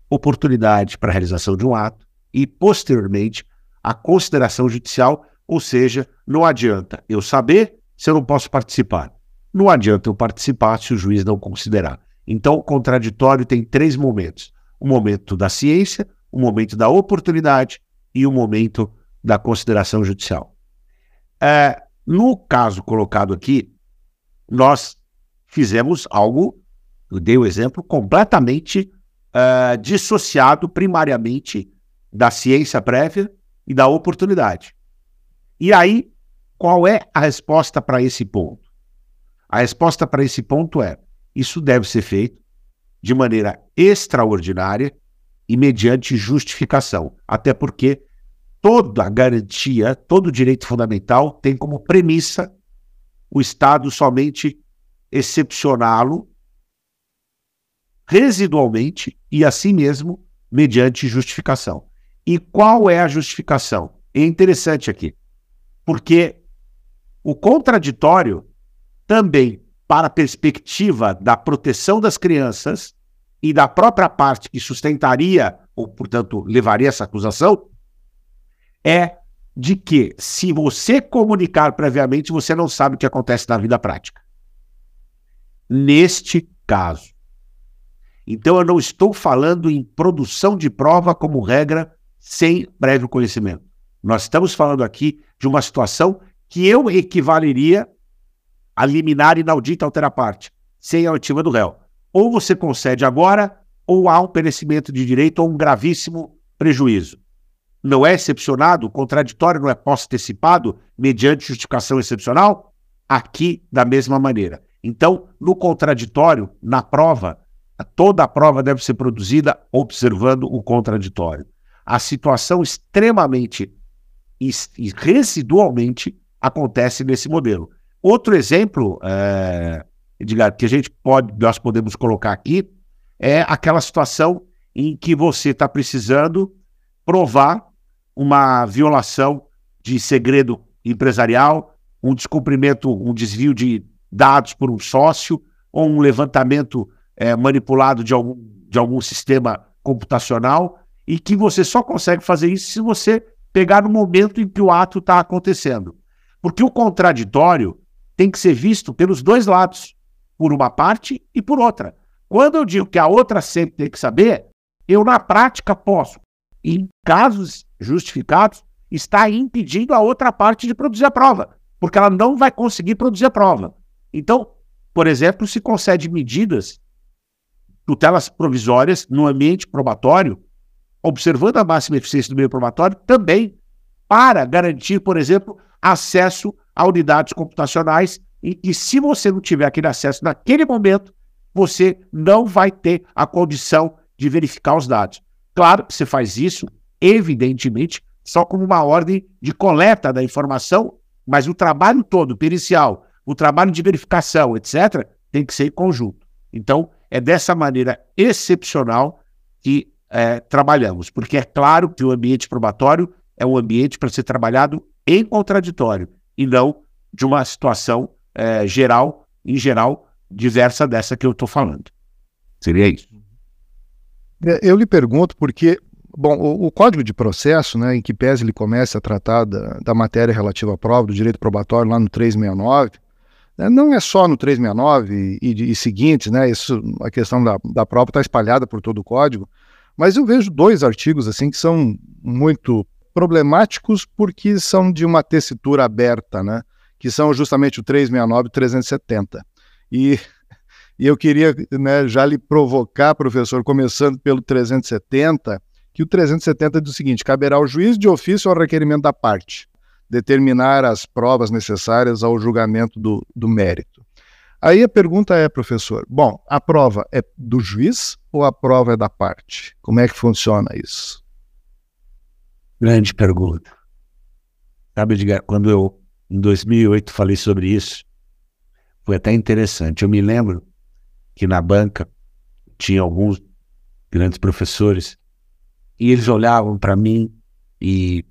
oportunidade para a realização de um ato e, posteriormente, a consideração judicial ou seja, não adianta eu saber se eu não posso participar. Não adianta eu participar se o juiz não considerar. Então, o contraditório tem três momentos: o momento da ciência, o momento da oportunidade e o momento da consideração judicial. É, no caso colocado aqui, nós fizemos algo, eu dei o exemplo, completamente uh, dissociado primariamente da ciência prévia e da oportunidade. E aí, qual é a resposta para esse ponto? A resposta para esse ponto é: isso deve ser feito de maneira extraordinária e mediante justificação, até porque toda garantia, todo direito fundamental tem como premissa o Estado somente excepcioná-lo residualmente e assim mesmo mediante justificação. E qual é a justificação? É interessante aqui, porque o contraditório também, para a perspectiva da proteção das crianças e da própria parte que sustentaria, ou portanto levaria essa acusação, é de que se você comunicar previamente, você não sabe o que acontece na vida prática. Neste caso. Então eu não estou falando em produção de prova como regra sem prévio conhecimento. Nós estamos falando aqui de uma situação que eu equivaleria a liminar inaudita altera parte, sem a oitiva do réu. Ou você concede agora, ou há um perecimento de direito ou um gravíssimo prejuízo. Não é excepcionado, o contraditório não é posto antecipado mediante justificação excepcional? Aqui, da mesma maneira. Então, no contraditório, na prova, toda a prova deve ser produzida observando o contraditório. A situação extremamente e residualmente acontece nesse modelo. Outro exemplo, é, Edgar, que a gente pode, nós podemos colocar aqui, é aquela situação em que você está precisando provar uma violação de segredo empresarial, um descumprimento, um desvio de dados por um sócio, ou um levantamento é, manipulado de algum, de algum sistema computacional, e que você só consegue fazer isso se você pegar no momento em que o ato está acontecendo. Porque o contraditório tem que ser visto pelos dois lados, por uma parte e por outra. Quando eu digo que a outra sempre tem que saber, eu na prática posso, em casos justificados, estar impedindo a outra parte de produzir a prova, porque ela não vai conseguir produzir a prova. Então, por exemplo, se concede medidas, tutelas provisórias no ambiente probatório observando a máxima eficiência do meio probatório, também para garantir, por exemplo, acesso a unidades computacionais em que, se você não tiver aquele acesso naquele momento, você não vai ter a condição de verificar os dados. Claro que você faz isso, evidentemente, só como uma ordem de coleta da informação, mas o trabalho todo, pericial, o trabalho de verificação, etc., tem que ser em conjunto. Então, é dessa maneira excepcional que é, trabalhamos, porque é claro que o ambiente probatório é um ambiente para ser trabalhado em contraditório e não de uma situação é, geral, em geral, diversa dessa que eu estou falando. Seria isso. É, eu lhe pergunto porque, bom, o, o, Código de Processo, né, em que pese ele começa a tratar da, da matéria relativa à prova, do direito probatório, lá no 369, né, não é só no 369 e, e, e seguintes, né, isso, a questão da, da prova está espalhada por todo o Código, mas eu vejo dois artigos assim que são muito problemáticos porque são de uma tessitura aberta, né? Que são justamente o 369 e o 370. E, e eu queria né, já lhe provocar, professor, começando pelo 370, que o 370 diz o seguinte: caberá ao juiz de ofício ao requerimento da parte determinar as provas necessárias ao julgamento do, do mérito. Aí a pergunta é, professor, bom, a prova é do juiz ou a prova é da parte? Como é que funciona isso? Grande pergunta. Sabe, Edgar, quando eu, em 2008, falei sobre isso, foi até interessante. Eu me lembro que na banca tinha alguns grandes professores e eles olhavam para mim e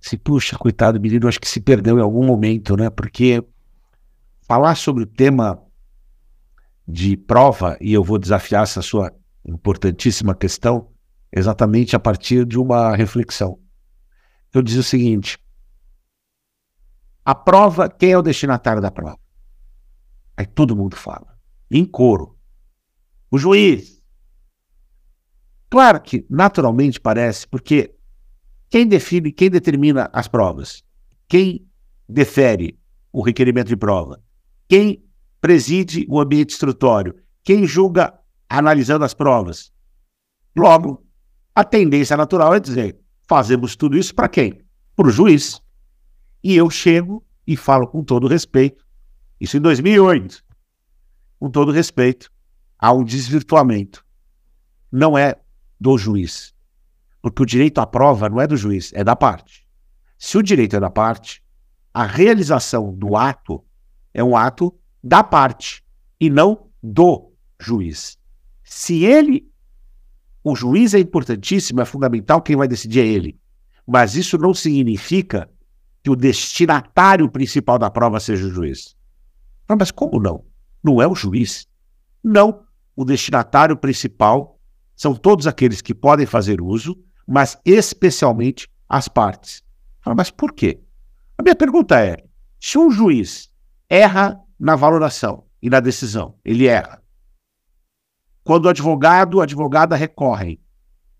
se puxa, coitado do menino, acho que se perdeu em algum momento, né? Porque falar sobre o tema de prova, e eu vou desafiar essa sua importantíssima questão, exatamente a partir de uma reflexão. Eu dizia o seguinte: a prova, quem é o destinatário da prova? Aí todo mundo fala, em coro. O juiz. Claro que naturalmente parece, porque quem define, quem determina as provas? Quem defere o requerimento de prova? Quem preside o ambiente instrutório? Quem julga analisando as provas? Logo, a tendência natural é dizer: fazemos tudo isso para quem? Para o juiz. E eu chego e falo com todo respeito, isso em 2008, com todo respeito, há um desvirtuamento. Não é do juiz. Porque o direito à prova não é do juiz, é da parte. Se o direito é da parte, a realização do ato é um ato da parte e não do juiz. Se ele, o juiz é importantíssimo, é fundamental, quem vai decidir é ele. Mas isso não significa que o destinatário principal da prova seja o juiz. mas como não? Não é o juiz? Não. O destinatário principal são todos aqueles que podem fazer uso, mas especialmente as partes. mas por quê? A minha pergunta é: se um juiz erra na valoração e na decisão, ele erra. Quando o advogado ou advogada recorrem,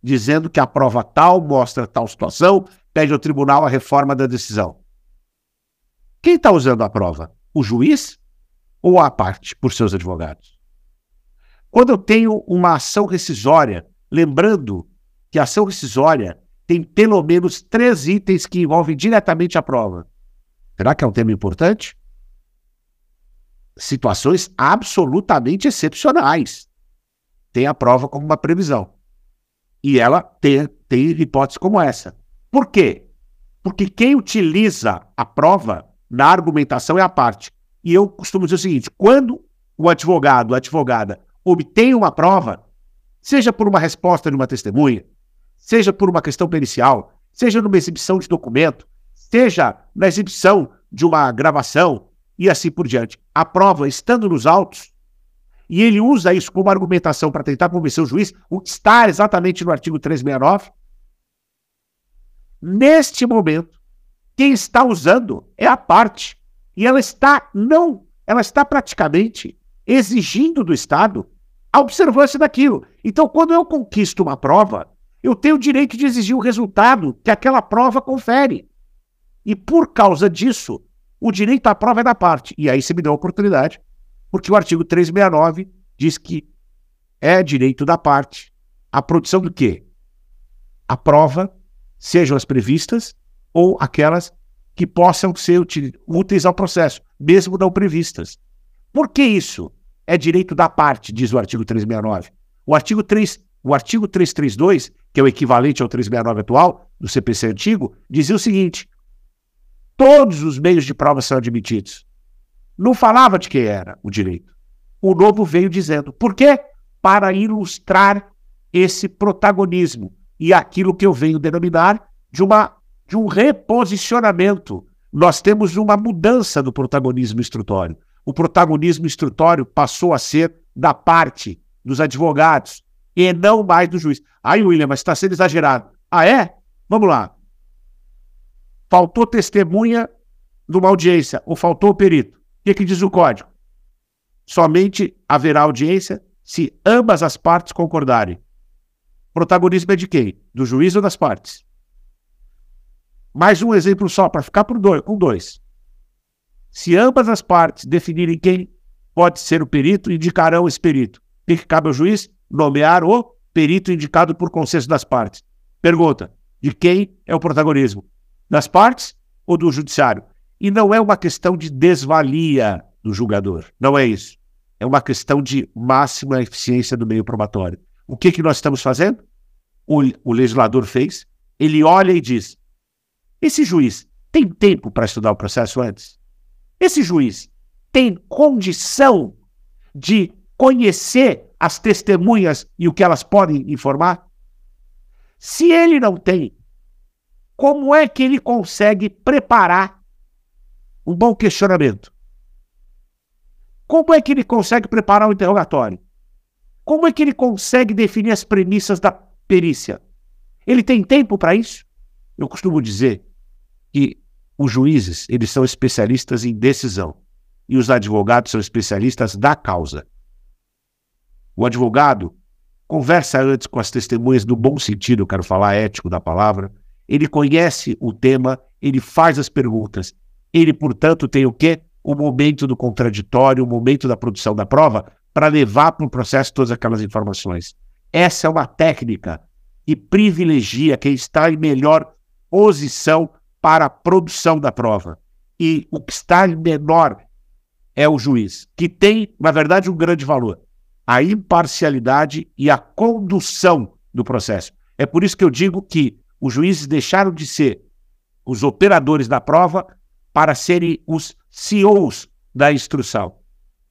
dizendo que a prova tal mostra tal situação, pede ao tribunal a reforma da decisão. Quem está usando a prova? O juiz ou a parte, por seus advogados? Quando eu tenho uma ação rescisória, lembrando que a ação rescisória tem pelo menos três itens que envolvem diretamente a prova. Será que é um tema importante? Situações absolutamente excepcionais. Tem a prova como uma previsão. E ela tem, tem hipóteses como essa. Por quê? Porque quem utiliza a prova na argumentação é a parte. E eu costumo dizer o seguinte: quando o advogado, a advogada, obtém uma prova, seja por uma resposta de uma testemunha, seja por uma questão pericial, seja numa exibição de documento, seja na exibição de uma gravação e assim por diante. A prova estando nos autos, e ele usa isso como argumentação para tentar convencer o juiz, o que está exatamente no artigo 369. Neste momento, quem está usando é a parte. E ela está não, ela está praticamente exigindo do Estado a observância daquilo. Então, quando eu conquisto uma prova, eu tenho o direito de exigir o resultado que aquela prova confere. E por causa disso, o direito à prova é da parte. E aí você me deu a oportunidade, porque o artigo 369 diz que é direito da parte a produção do quê? A prova, sejam as previstas ou aquelas que possam ser úteis ao processo, mesmo não previstas. Por que isso? é direito da parte, diz o artigo 369. O artigo 3, o artigo 332, que é o equivalente ao 369 atual, do CPC antigo, dizia o seguinte: todos os meios de prova são admitidos. Não falava de quem era o direito. O novo veio dizendo. Por quê? Para ilustrar esse protagonismo e aquilo que eu venho denominar de, uma, de um reposicionamento. Nós temos uma mudança do protagonismo instrutório o protagonismo instrutório passou a ser da parte dos advogados e não mais do juiz. Aí, William, mas está sendo exagerado. Ah, é? Vamos lá. Faltou testemunha numa audiência ou faltou o perito. O que, que diz o código? Somente haverá audiência se ambas as partes concordarem. Protagonismo é de quem? Do juiz ou das partes? Mais um exemplo só, para ficar por dois, com dois. Se ambas as partes definirem quem pode ser o perito, indicarão esse perito. O que cabe ao juiz? Nomear o perito indicado por consenso das partes. Pergunta: de quem é o protagonismo? Das partes ou do judiciário? E não é uma questão de desvalia do julgador. Não é isso. É uma questão de máxima eficiência do meio probatório. O que, que nós estamos fazendo? O, o legislador fez. Ele olha e diz: esse juiz tem tempo para estudar o processo antes? Esse juiz tem condição de conhecer as testemunhas e o que elas podem informar? Se ele não tem, como é que ele consegue preparar um bom questionamento? Como é que ele consegue preparar um interrogatório? Como é que ele consegue definir as premissas da perícia? Ele tem tempo para isso? Eu costumo dizer que os juízes, eles são especialistas em decisão e os advogados são especialistas da causa. O advogado conversa antes com as testemunhas no bom sentido, eu quero falar ético da palavra. Ele conhece o tema, ele faz as perguntas. Ele, portanto, tem o quê? O momento do contraditório, o momento da produção da prova, para levar para o processo todas aquelas informações. Essa é uma técnica que privilegia quem está em melhor posição para a produção da prova. E o que está menor é o juiz, que tem, na verdade, um grande valor: a imparcialidade e a condução do processo. É por isso que eu digo que os juízes deixaram de ser os operadores da prova para serem os CEOs da instrução.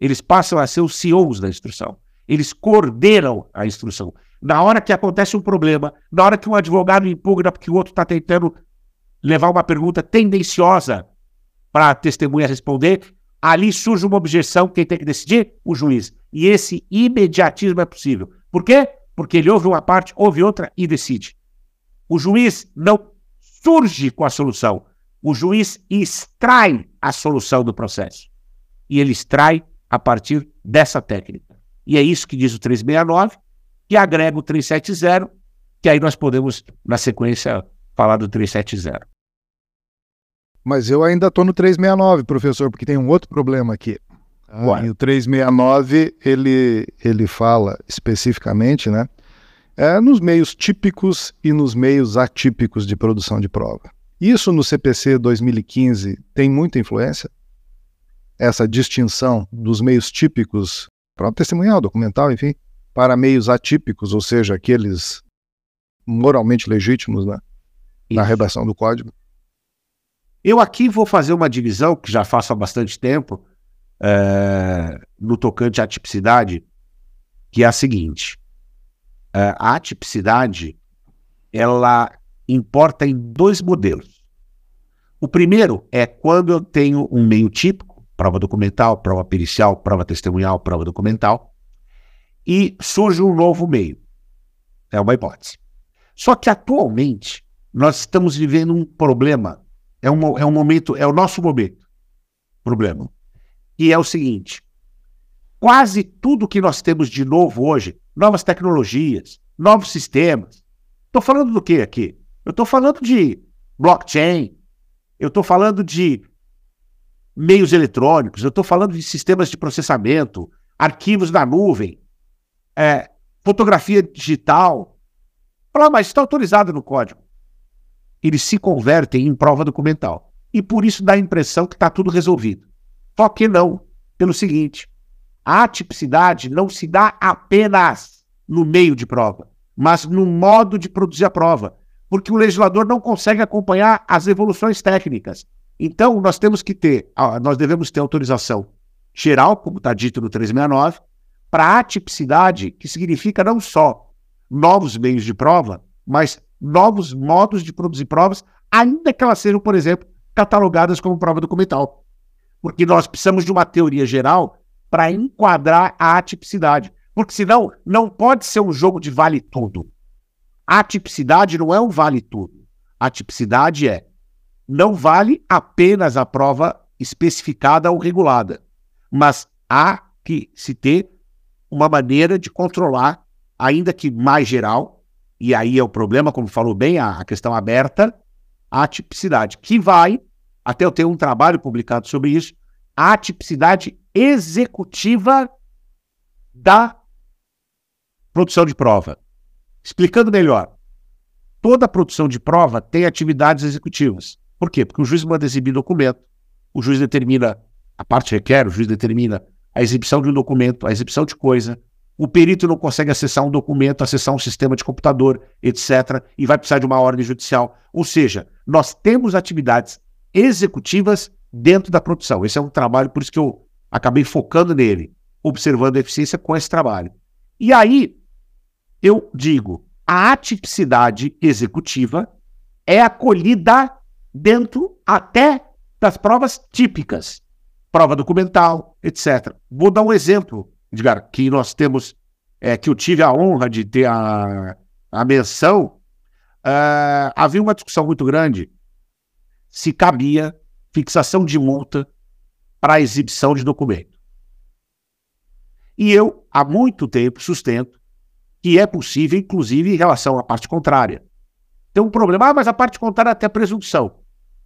Eles passam a ser os CEOs da instrução. Eles coordenam a instrução. Na hora que acontece um problema, na hora que um advogado impugna porque o outro está tentando levar uma pergunta tendenciosa para a testemunha responder, ali surge uma objeção, quem tem que decidir? O juiz. E esse imediatismo é possível. Por quê? Porque ele ouve uma parte, ouve outra e decide. O juiz não surge com a solução. O juiz extrai a solução do processo. E ele extrai a partir dessa técnica. E é isso que diz o 369, que agrega o 370, que aí nós podemos, na sequência, falar do 370. Mas eu ainda estou no 369, professor, porque tem um outro problema aqui. Ah, e o 369, ele, ele fala especificamente, né? É, nos meios típicos e nos meios atípicos de produção de prova. Isso no CPC 2015 tem muita influência? Essa distinção dos meios típicos, prova testemunhal, documental, enfim, para meios atípicos, ou seja, aqueles moralmente legítimos né, na redação do código? Eu aqui vou fazer uma divisão, que já faço há bastante tempo, é, no tocante à tipicidade, que é a seguinte: é, a atipicidade ela importa em dois modelos. O primeiro é quando eu tenho um meio típico, prova documental, prova pericial, prova testemunhal, prova documental, e surge um novo meio. É uma hipótese. Só que atualmente nós estamos vivendo um problema é um, é um momento, é o nosso momento. Problema. E é o seguinte: quase tudo que nós temos de novo hoje, novas tecnologias, novos sistemas. Estou falando do que aqui? Eu estou falando de blockchain, eu estou falando de meios eletrônicos, eu estou falando de sistemas de processamento, arquivos na nuvem, é, fotografia digital. Falar, mas está autorizado no código eles se convertem em prova documental. E por isso dá a impressão que está tudo resolvido. Só que não, pelo seguinte: a atipicidade não se dá apenas no meio de prova, mas no modo de produzir a prova, porque o legislador não consegue acompanhar as evoluções técnicas. Então, nós temos que ter, nós devemos ter autorização geral, como está dito no 369, para atipicidade, que significa não só novos meios de prova, mas novos modos de produzir provas, ainda que elas sejam, por exemplo, catalogadas como prova documental. Porque nós precisamos de uma teoria geral para enquadrar a atipicidade. Porque senão não pode ser um jogo de vale tudo. A atipicidade não é um vale tudo. A atipicidade é não vale apenas a prova especificada ou regulada, mas há que se ter uma maneira de controlar, ainda que mais geral, e aí é o problema, como falou bem, a, questão aberta, a tipicidade, que vai, até eu tenho um trabalho publicado sobre isso, a tipicidade executiva da produção de prova. Explicando melhor, toda produção de prova tem atividades executivas. Por quê? Porque o juiz manda exibir documento, o juiz determina, a parte requer, o juiz determina a exibição de um documento, a exibição de coisa, o perito não consegue acessar um documento, acessar um sistema de computador, etc., e vai precisar de uma ordem judicial. Ou seja, nós temos atividades executivas dentro da produção. Esse é um trabalho, por isso que eu acabei focando nele, observando a eficiência com esse trabalho. E aí, eu digo, a atipicidade executiva é acolhida dentro até das provas típicas, prova documental, etc. Vou dar um exemplo Edgar, que nós temos, é, que eu tive a honra de ter a, a menção, uh, havia uma discussão muito grande se cabia fixação de multa para exibição de documento. E eu, há muito tempo, sustento que é possível, inclusive em relação à parte contrária. Tem um problema, ah, mas a parte contrária é até presunção.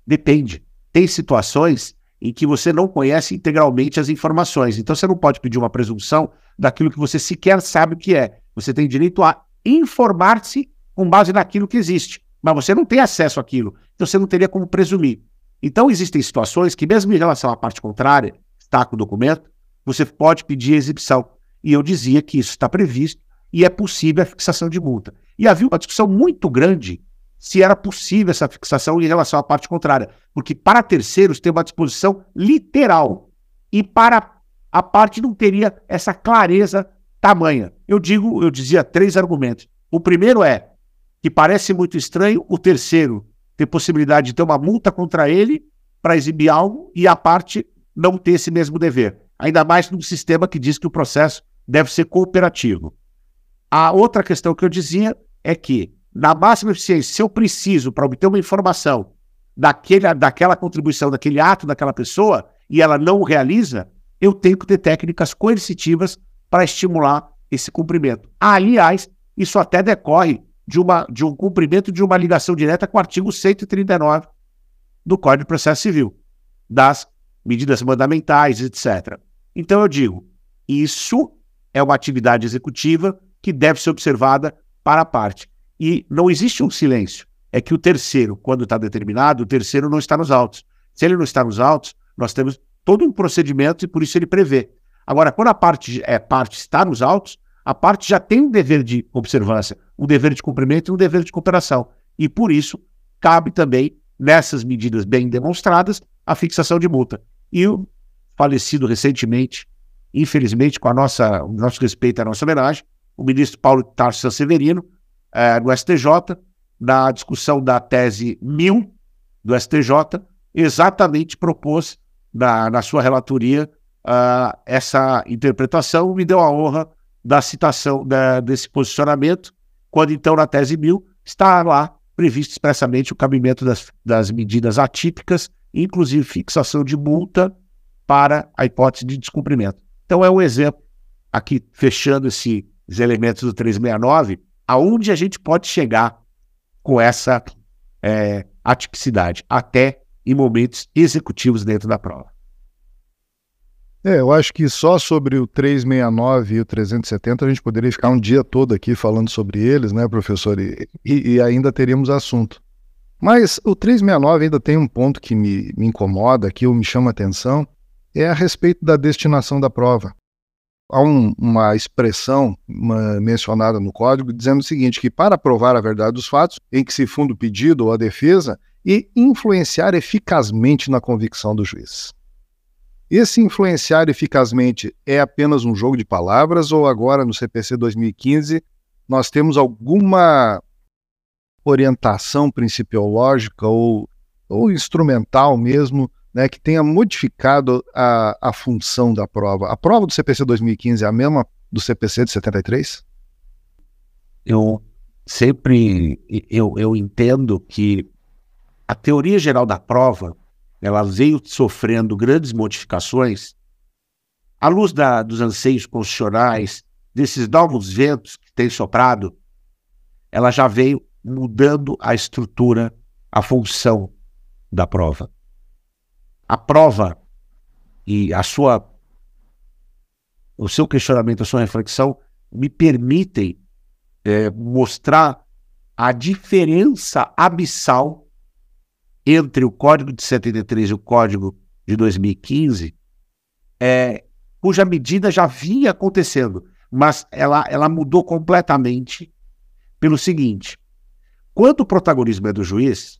Depende. Tem situações em que você não conhece integralmente as informações. Então você não pode pedir uma presunção daquilo que você sequer sabe o que é. Você tem direito a informar-se com base naquilo que existe, mas você não tem acesso àquilo. Então você não teria como presumir. Então existem situações que, mesmo em relação à parte contrária, está com o documento, você pode pedir exibição. E eu dizia que isso está previsto e é possível a fixação de multa. E havia uma discussão muito grande se era possível essa fixação em relação à parte contrária, porque para terceiros tem uma disposição literal e para a parte não teria essa clareza tamanha. Eu digo, eu dizia três argumentos. O primeiro é que parece muito estranho o terceiro ter possibilidade de ter uma multa contra ele para exibir algo e a parte não ter esse mesmo dever. Ainda mais num sistema que diz que o processo deve ser cooperativo. A outra questão que eu dizia é que, na máxima eficiência, se eu preciso para obter uma informação daquele, daquela contribuição, daquele ato daquela pessoa, e ela não o realiza, eu tenho que ter técnicas coercitivas para estimular esse cumprimento. aliás, isso até decorre de, uma, de um cumprimento de uma ligação direta com o artigo 139 do Código de Processo Civil, das medidas mandamentais, etc. Então eu digo, isso é uma atividade executiva que deve ser observada para a parte. E não existe um silêncio. É que o terceiro, quando está determinado, o terceiro não está nos autos. Se ele não está nos autos, nós temos todo um procedimento e por isso ele prevê. Agora, quando a parte é parte está nos autos, a parte já tem um dever de observância, um dever de cumprimento e um dever de cooperação. E por isso cabe também, nessas medidas bem demonstradas, a fixação de multa. E o falecido recentemente, infelizmente, com a nossa, o nosso respeito e a nossa homenagem, o ministro Paulo Tarso Severino, eh, no STJ, na discussão da tese 1000 do STJ, exatamente propôs na, na sua relatoria uh, essa interpretação, me deu a honra da citação da, desse posicionamento, quando então na tese 1000 está lá previsto expressamente o cabimento das, das medidas atípicas, inclusive fixação de multa para a hipótese de descumprimento. Então é um exemplo, aqui fechando esses elementos do 369, aonde a gente pode chegar com essa é, atipicidade, até em momentos executivos dentro da prova. É, eu acho que só sobre o 369 e o 370 a gente poderia ficar um dia todo aqui falando sobre eles, né, professor? E, e ainda teríamos assunto. Mas o 369 ainda tem um ponto que me, me incomoda, que me chama atenção, é a respeito da destinação da prova. Há um, uma expressão uma, mencionada no código dizendo o seguinte: que para provar a verdade dos fatos, em que se funda o pedido ou a defesa, e influenciar eficazmente na convicção do juiz. Esse influenciar eficazmente é apenas um jogo de palavras ou agora no CPC 2015 nós temos alguma orientação principiológica ou, ou instrumental mesmo né, que tenha modificado a, a função da prova? A prova do CPC 2015 é a mesma do CPC de 73? Eu sempre eu, eu entendo que a teoria geral da prova ela veio sofrendo grandes modificações à luz da, dos anseios constitucionais, desses novos ventos que têm soprado, ela já veio mudando a estrutura, a função da prova. A prova e a sua o seu questionamento, a sua reflexão me permitem é, mostrar a diferença abissal entre o Código de 73 e o Código de 2015, é, cuja medida já vinha acontecendo, mas ela, ela mudou completamente pelo seguinte: quando o protagonismo é do juiz,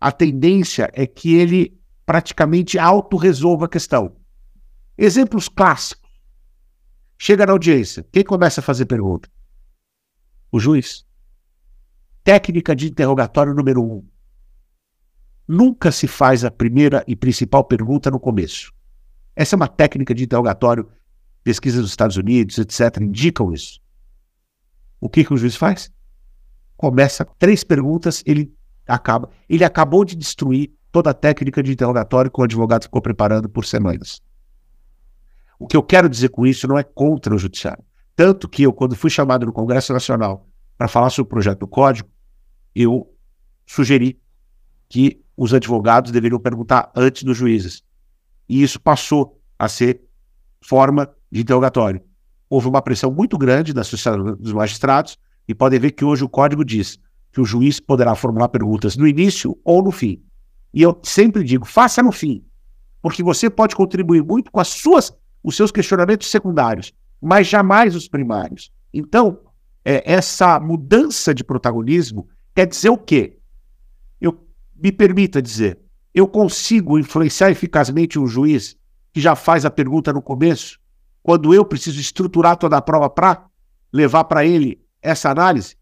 a tendência é que ele praticamente autorresolva a questão. Exemplos clássicos. Chega na audiência, quem começa a fazer pergunta? O juiz. Técnica de interrogatório número um. Nunca se faz a primeira e principal pergunta no começo. Essa é uma técnica de interrogatório, pesquisas dos Estados Unidos, etc., indicam isso. O que, que o juiz faz? Começa três perguntas, ele acaba. Ele acabou de destruir toda a técnica de interrogatório que o advogado ficou preparando por semanas. O que eu quero dizer com isso não é contra o judiciário. Tanto que eu, quando fui chamado no Congresso Nacional para falar sobre o projeto do Código, eu sugeri que os advogados deveriam perguntar antes dos juízes. E isso passou a ser forma de interrogatório. Houve uma pressão muito grande da Associação dos Magistrados e podem ver que hoje o código diz que o juiz poderá formular perguntas no início ou no fim. E eu sempre digo, faça no fim, porque você pode contribuir muito com as suas, os seus questionamentos secundários, mas jamais os primários. Então, é, essa mudança de protagonismo quer dizer o quê? me permita dizer, eu consigo influenciar eficazmente um juiz que já faz a pergunta no começo, quando eu preciso estruturar toda a prova para levar para ele essa análise?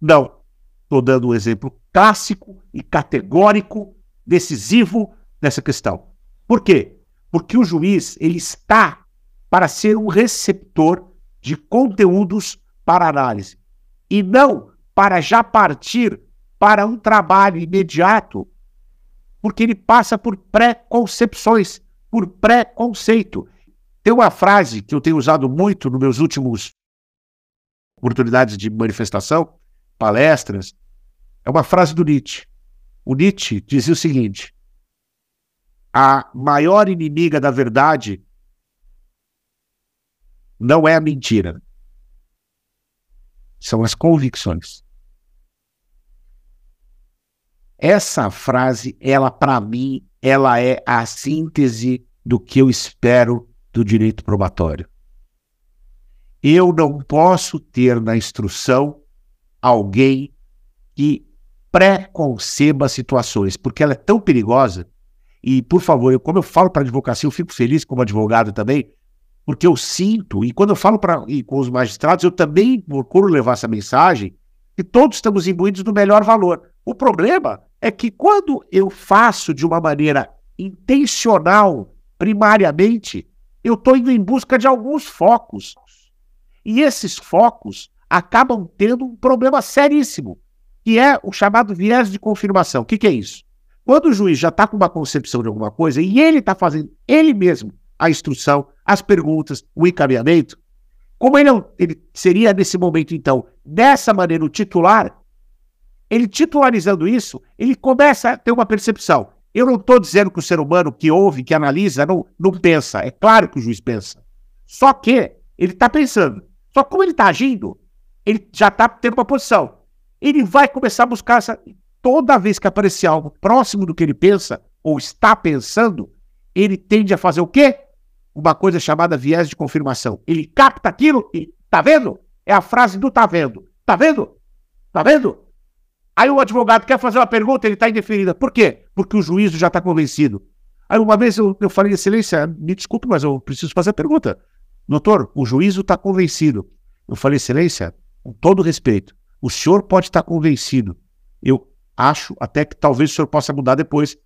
Não. Estou dando um exemplo clássico e categórico, decisivo dessa questão. Por quê? Porque o juiz ele está para ser um receptor de conteúdos para análise e não para já partir para um trabalho imediato, porque ele passa por pré-concepções, por pré-conceito. Tem uma frase que eu tenho usado muito nos meus últimos oportunidades de manifestação, palestras, é uma frase do Nietzsche. O Nietzsche dizia o seguinte: a maior inimiga da verdade não é a mentira, são as convicções. Essa frase, ela para mim, ela é a síntese do que eu espero do direito probatório. Eu não posso ter na instrução alguém que pré-conceba situações, porque ela é tão perigosa. E, por favor, eu, como eu falo para a advocacia, eu fico feliz como advogado também, porque eu sinto, e quando eu falo pra, e com os magistrados, eu também procuro levar essa mensagem, que todos estamos imbuídos do melhor valor. O problema é que quando eu faço de uma maneira intencional, primariamente, eu estou indo em busca de alguns focos. E esses focos acabam tendo um problema seríssimo, que é o chamado viés de confirmação. O que, que é isso? Quando o juiz já está com uma concepção de alguma coisa e ele está fazendo ele mesmo a instrução, as perguntas, o encaminhamento, como ele, ele seria nesse momento, então, dessa maneira, o titular, ele titularizando isso, ele começa a ter uma percepção. Eu não estou dizendo que o ser humano que ouve, que analisa, não, não pensa. É claro que o juiz pensa. Só que ele está pensando. Só que como ele está agindo, ele já está tendo uma posição ele vai começar a buscar essa. Toda vez que aparecer algo próximo do que ele pensa ou está pensando, ele tende a fazer o quê? Uma coisa chamada viés de confirmação. Ele capta aquilo e. Tá vendo? É a frase do tá vendo. Tá vendo? Tá vendo? Aí o advogado quer fazer uma pergunta, ele está indeferida. Por quê? Porque o juízo já está convencido. Aí uma vez eu, eu falei, excelência, me desculpe, mas eu preciso fazer a pergunta. Doutor, o juízo está convencido. Eu falei, excelência, com todo respeito, o senhor pode estar convencido. Eu acho até que talvez o senhor possa mudar depois.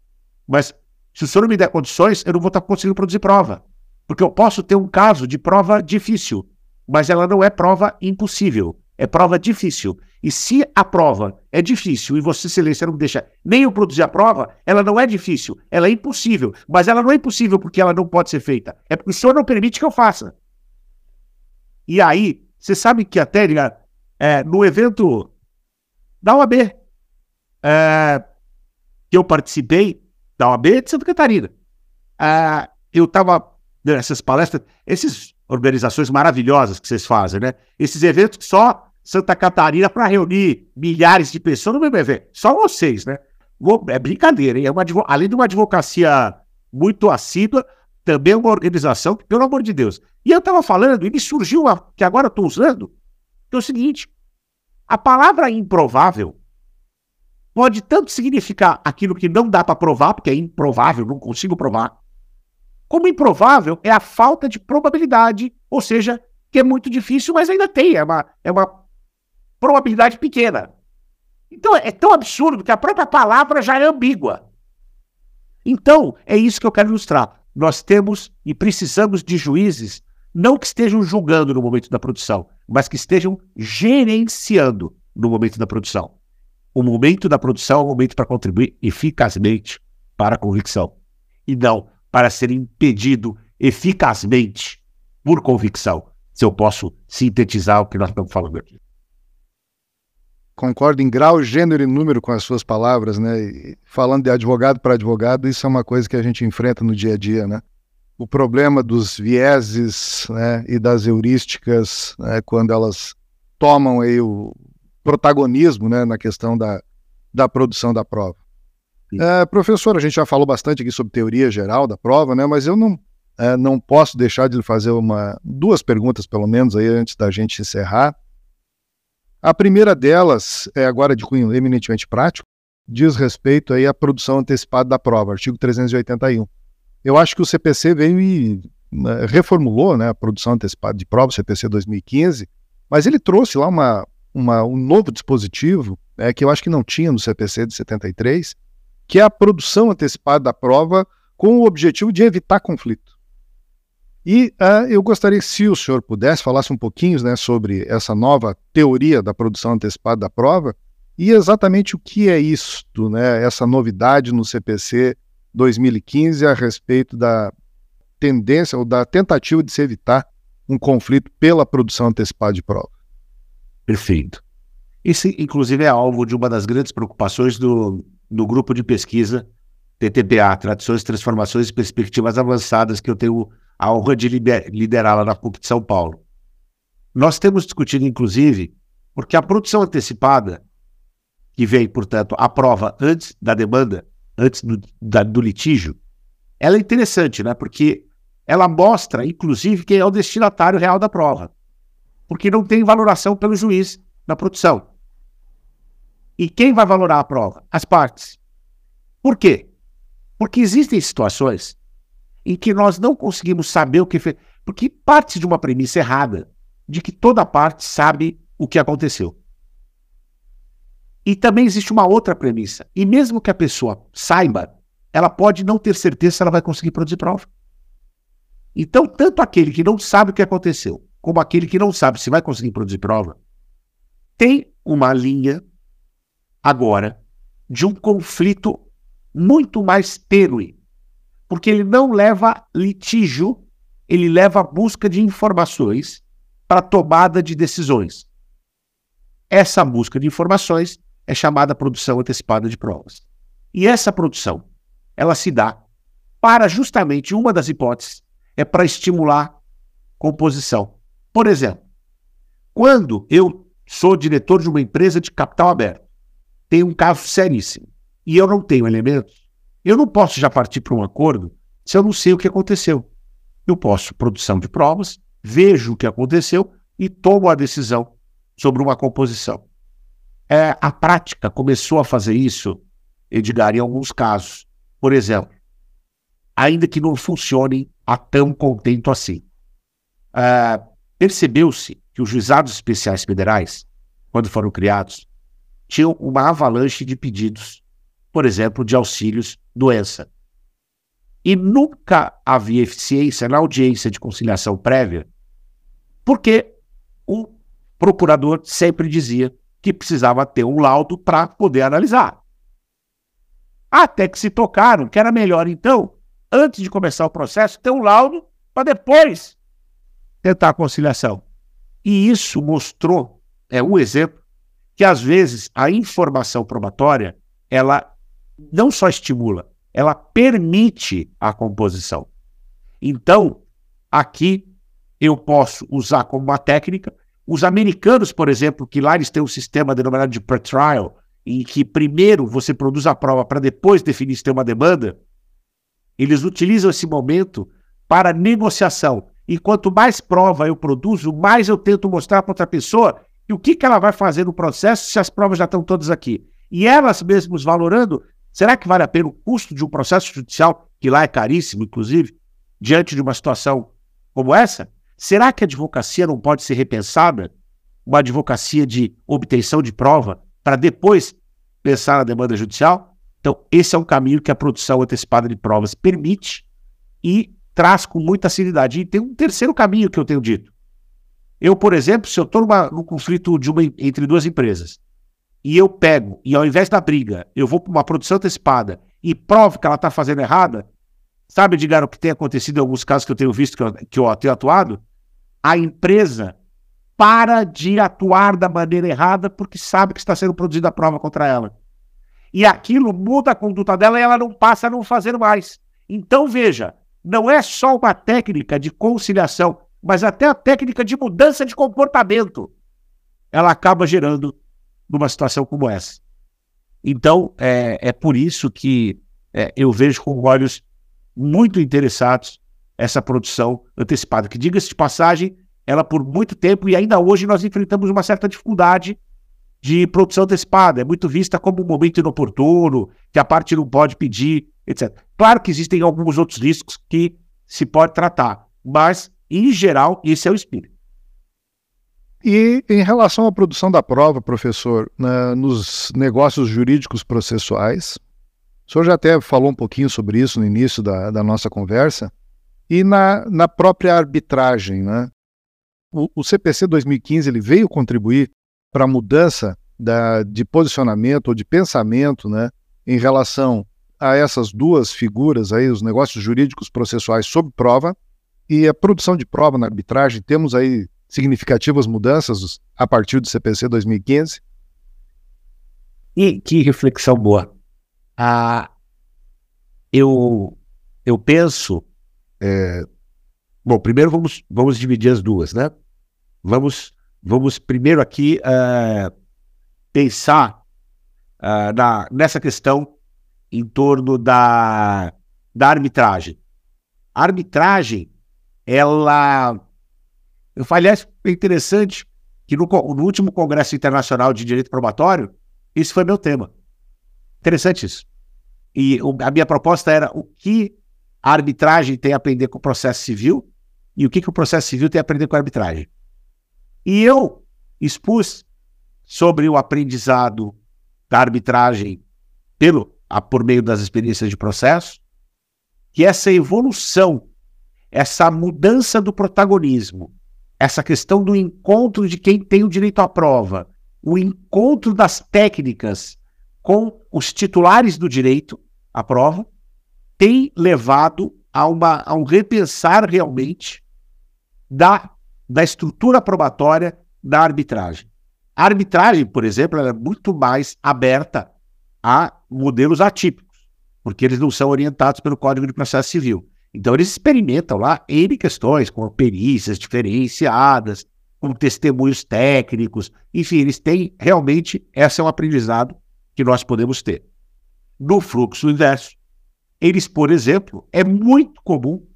Mas se o senhor não me der condições, eu não vou estar conseguindo produzir prova. Porque eu posso ter um caso de prova difícil, mas ela não é prova impossível. É prova difícil. E se a prova é difícil e você, excelência, não deixa nem eu produzir a prova, ela não é difícil, ela é impossível. Mas ela não é impossível porque ela não pode ser feita. É porque o senhor não permite que eu faça. E aí, você sabe que até, é, no evento da OAB, é, que eu participei, da OAB de Santa Catarina. É, eu estava nessas palestras, essas organizações maravilhosas que vocês fazem, né? Esses eventos que só Santa Catarina para reunir milhares de pessoas no mesmo evento. Só vocês, né? É brincadeira, hein? É uma, além de uma advocacia muito assídua, também é uma organização que, pelo amor de Deus. E eu estava falando, e me surgiu que agora estou usando, que é o seguinte: a palavra improvável pode tanto significar aquilo que não dá para provar, porque é improvável, não consigo provar, como improvável é a falta de probabilidade, ou seja, que é muito difícil, mas ainda tem, é uma, é uma probabilidade pequena. Então é tão absurdo que a própria palavra já é ambígua. Então, é isso que eu quero ilustrar. Nós temos e precisamos de juízes não que estejam julgando no momento da produção, mas que estejam gerenciando no momento da produção. O momento da produção é o momento para contribuir eficazmente para a convicção e não para ser impedido eficazmente por convicção. Se eu posso sintetizar o que nós estamos falando aqui. Concordo em grau, gênero e número com as suas palavras, né? E falando de advogado para advogado, isso é uma coisa que a gente enfrenta no dia a dia, né? O problema dos vieses né, e das heurísticas, né, quando elas tomam aí o protagonismo né, na questão da, da produção da prova. É, professor, a gente já falou bastante aqui sobre teoria geral da prova, né, mas eu não, é, não posso deixar de lhe fazer uma, duas perguntas, pelo menos, aí, antes da gente encerrar. A primeira delas é agora de cunho eminentemente prático, diz respeito aí à produção antecipada da prova, artigo 381. Eu acho que o CPC veio e né, reformulou né, a produção antecipada de provas, CPC 2015, mas ele trouxe lá uma, uma, um novo dispositivo né, que eu acho que não tinha no CPC de 73, que é a produção antecipada da prova com o objetivo de evitar conflito. E uh, eu gostaria se o senhor pudesse, falasse um pouquinho né, sobre essa nova teoria da produção antecipada da prova e exatamente o que é isto, né, essa novidade no CPC 2015 a respeito da tendência ou da tentativa de se evitar um conflito pela produção antecipada de prova. Perfeito. Esse, inclusive, é alvo de uma das grandes preocupações do, do grupo de pesquisa TTPA, Tradições, Transformações e Perspectivas Avançadas, que eu tenho a honra de liderar lá na PUC de São Paulo. Nós temos discutido, inclusive, porque a produção antecipada, que vem, portanto, a prova antes da demanda, antes do, da, do litígio, ela é interessante, né? Porque ela mostra, inclusive, quem é o destinatário real da prova. Porque não tem valoração pelo juiz na produção. E quem vai valorar a prova? As partes. Por quê? Porque existem situações em que nós não conseguimos saber o que fez. Porque parte de uma premissa errada de que toda parte sabe o que aconteceu. E também existe uma outra premissa. E mesmo que a pessoa saiba, ela pode não ter certeza se ela vai conseguir produzir prova. Então, tanto aquele que não sabe o que aconteceu, como aquele que não sabe se vai conseguir produzir prova, tem uma linha agora de um conflito muito mais tênue porque ele não leva litígio, ele leva busca de informações para tomada de decisões. Essa busca de informações é chamada produção antecipada de provas. E essa produção, ela se dá para justamente uma das hipóteses é para estimular composição. Por exemplo, quando eu sou diretor de uma empresa de capital aberto, tem um caso seríssimo e eu não tenho elementos eu não posso já partir para um acordo se eu não sei o que aconteceu. Eu posso, produção de provas, vejo o que aconteceu e tomo a decisão sobre uma composição. É, a prática começou a fazer isso, Edgar, em alguns casos. Por exemplo, ainda que não funcionem a tão contento assim. É, Percebeu-se que os juizados especiais federais, quando foram criados, tinham uma avalanche de pedidos por exemplo, de auxílios doença. E nunca havia eficiência na audiência de conciliação prévia, porque o procurador sempre dizia que precisava ter um laudo para poder analisar. Até que se tocaram que era melhor, então, antes de começar o processo, ter um laudo para depois tentar a conciliação. E isso mostrou, é um exemplo, que às vezes a informação probatória ela não só estimula, ela permite a composição. Então, aqui eu posso usar como uma técnica. Os americanos, por exemplo, que lá eles têm um sistema denominado de pretrial, em que primeiro você produz a prova para depois definir se tem uma demanda, eles utilizam esse momento para negociação. E quanto mais prova eu produzo, mais eu tento mostrar para outra pessoa e o que, que ela vai fazer no processo se as provas já estão todas aqui. E elas mesmas valorando, Será que vale a pena o custo de um processo judicial, que lá é caríssimo, inclusive, diante de uma situação como essa? Será que a advocacia não pode ser repensada? Uma advocacia de obtenção de prova para depois pensar na demanda judicial? Então, esse é um caminho que a produção antecipada de provas permite e traz com muita seriedade. E tem um terceiro caminho que eu tenho dito. Eu, por exemplo, se eu estou num conflito uma, entre duas empresas e eu pego, e ao invés da briga, eu vou para uma produção antecipada e provo que ela está fazendo errada, sabe, Edgar, o que tem acontecido em alguns casos que eu tenho visto, que eu, que eu tenho atuado? A empresa para de atuar da maneira errada porque sabe que está sendo produzida a prova contra ela. E aquilo muda a conduta dela e ela não passa a não fazer mais. Então, veja, não é só uma técnica de conciliação, mas até a técnica de mudança de comportamento. Ela acaba gerando numa situação como essa. Então, é, é por isso que é, eu vejo com olhos muito interessados essa produção antecipada, que, diga-se de passagem, ela por muito tempo, e ainda hoje nós enfrentamos uma certa dificuldade de produção antecipada. É muito vista como um momento inoportuno, que a parte não pode pedir etc. Claro que existem alguns outros riscos que se pode tratar, mas, em geral, esse é o espírito. E em relação à produção da prova, professor, na, nos negócios jurídicos processuais, o senhor já até falou um pouquinho sobre isso no início da, da nossa conversa, e na, na própria arbitragem, né? O, o CPC 2015 ele veio contribuir para a mudança da, de posicionamento ou de pensamento, né, em relação a essas duas figuras aí, os negócios jurídicos processuais sob prova e a produção de prova na arbitragem. Temos aí significativas mudanças a partir do CPC 2015. E que reflexão boa. Ah, eu, eu penso. É, bom, primeiro vamos, vamos dividir as duas, né? Vamos, vamos primeiro aqui uh, pensar uh, na, nessa questão em torno da, da arbitragem. A arbitragem, ela. Eu falei, é interessante que no, no último Congresso Internacional de Direito Probatório, isso foi meu tema. Interessante isso. E a minha proposta era o que a arbitragem tem a aprender com o processo civil e o que, que o processo civil tem a aprender com a arbitragem. E eu expus sobre o aprendizado da arbitragem pelo a, por meio das experiências de processo, que essa evolução, essa mudança do protagonismo, essa questão do encontro de quem tem o direito à prova, o encontro das técnicas com os titulares do direito à prova, tem levado a, uma, a um repensar realmente da, da estrutura probatória da arbitragem. A arbitragem, por exemplo, é muito mais aberta a modelos atípicos, porque eles não são orientados pelo Código de Processo Civil. Então, eles experimentam lá N questões, com perícias diferenciadas, com testemunhos técnicos, enfim, eles têm realmente, esse é um aprendizado que nós podemos ter. No fluxo inverso, eles, por exemplo, é muito comum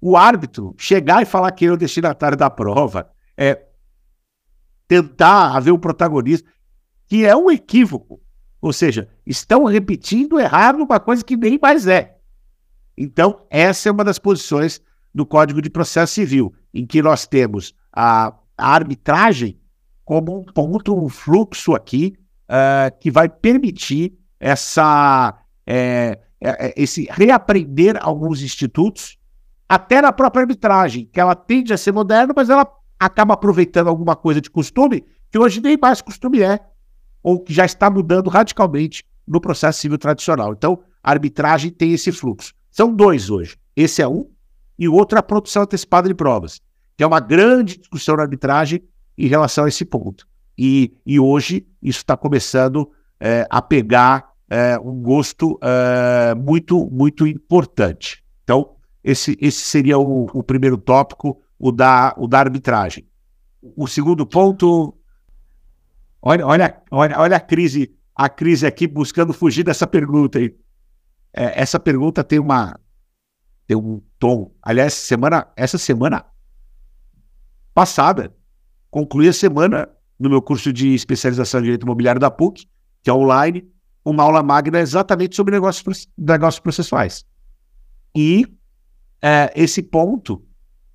o árbitro chegar e falar que ele é o destinatário da prova, é tentar haver um protagonista, que é um equívoco. Ou seja, estão repetindo errado uma coisa que nem mais é. Então, essa é uma das posições do Código de Processo Civil, em que nós temos a, a arbitragem como um ponto, um fluxo aqui, uh, que vai permitir essa, é, esse reaprender alguns institutos, até na própria arbitragem, que ela tende a ser moderna, mas ela acaba aproveitando alguma coisa de costume que hoje nem mais costume é ou que já está mudando radicalmente no processo civil tradicional. Então, a arbitragem tem esse fluxo. São dois hoje. Esse é um, e o outro é a produção antecipada de provas, que é uma grande discussão na arbitragem em relação a esse ponto. E, e hoje isso está começando é, a pegar é, um gosto é, muito, muito importante. Então, esse, esse seria o, o primeiro tópico, o da, o da arbitragem. O segundo ponto, Olha, olha, olha, olha a crise, a crise aqui buscando fugir dessa pergunta aí. É, essa pergunta tem uma tem um tom. Aliás, semana, essa semana passada, concluí a semana no meu curso de especialização em direito imobiliário da PUC, que é online, uma aula magna exatamente sobre negócios, negócios processuais. E é, esse ponto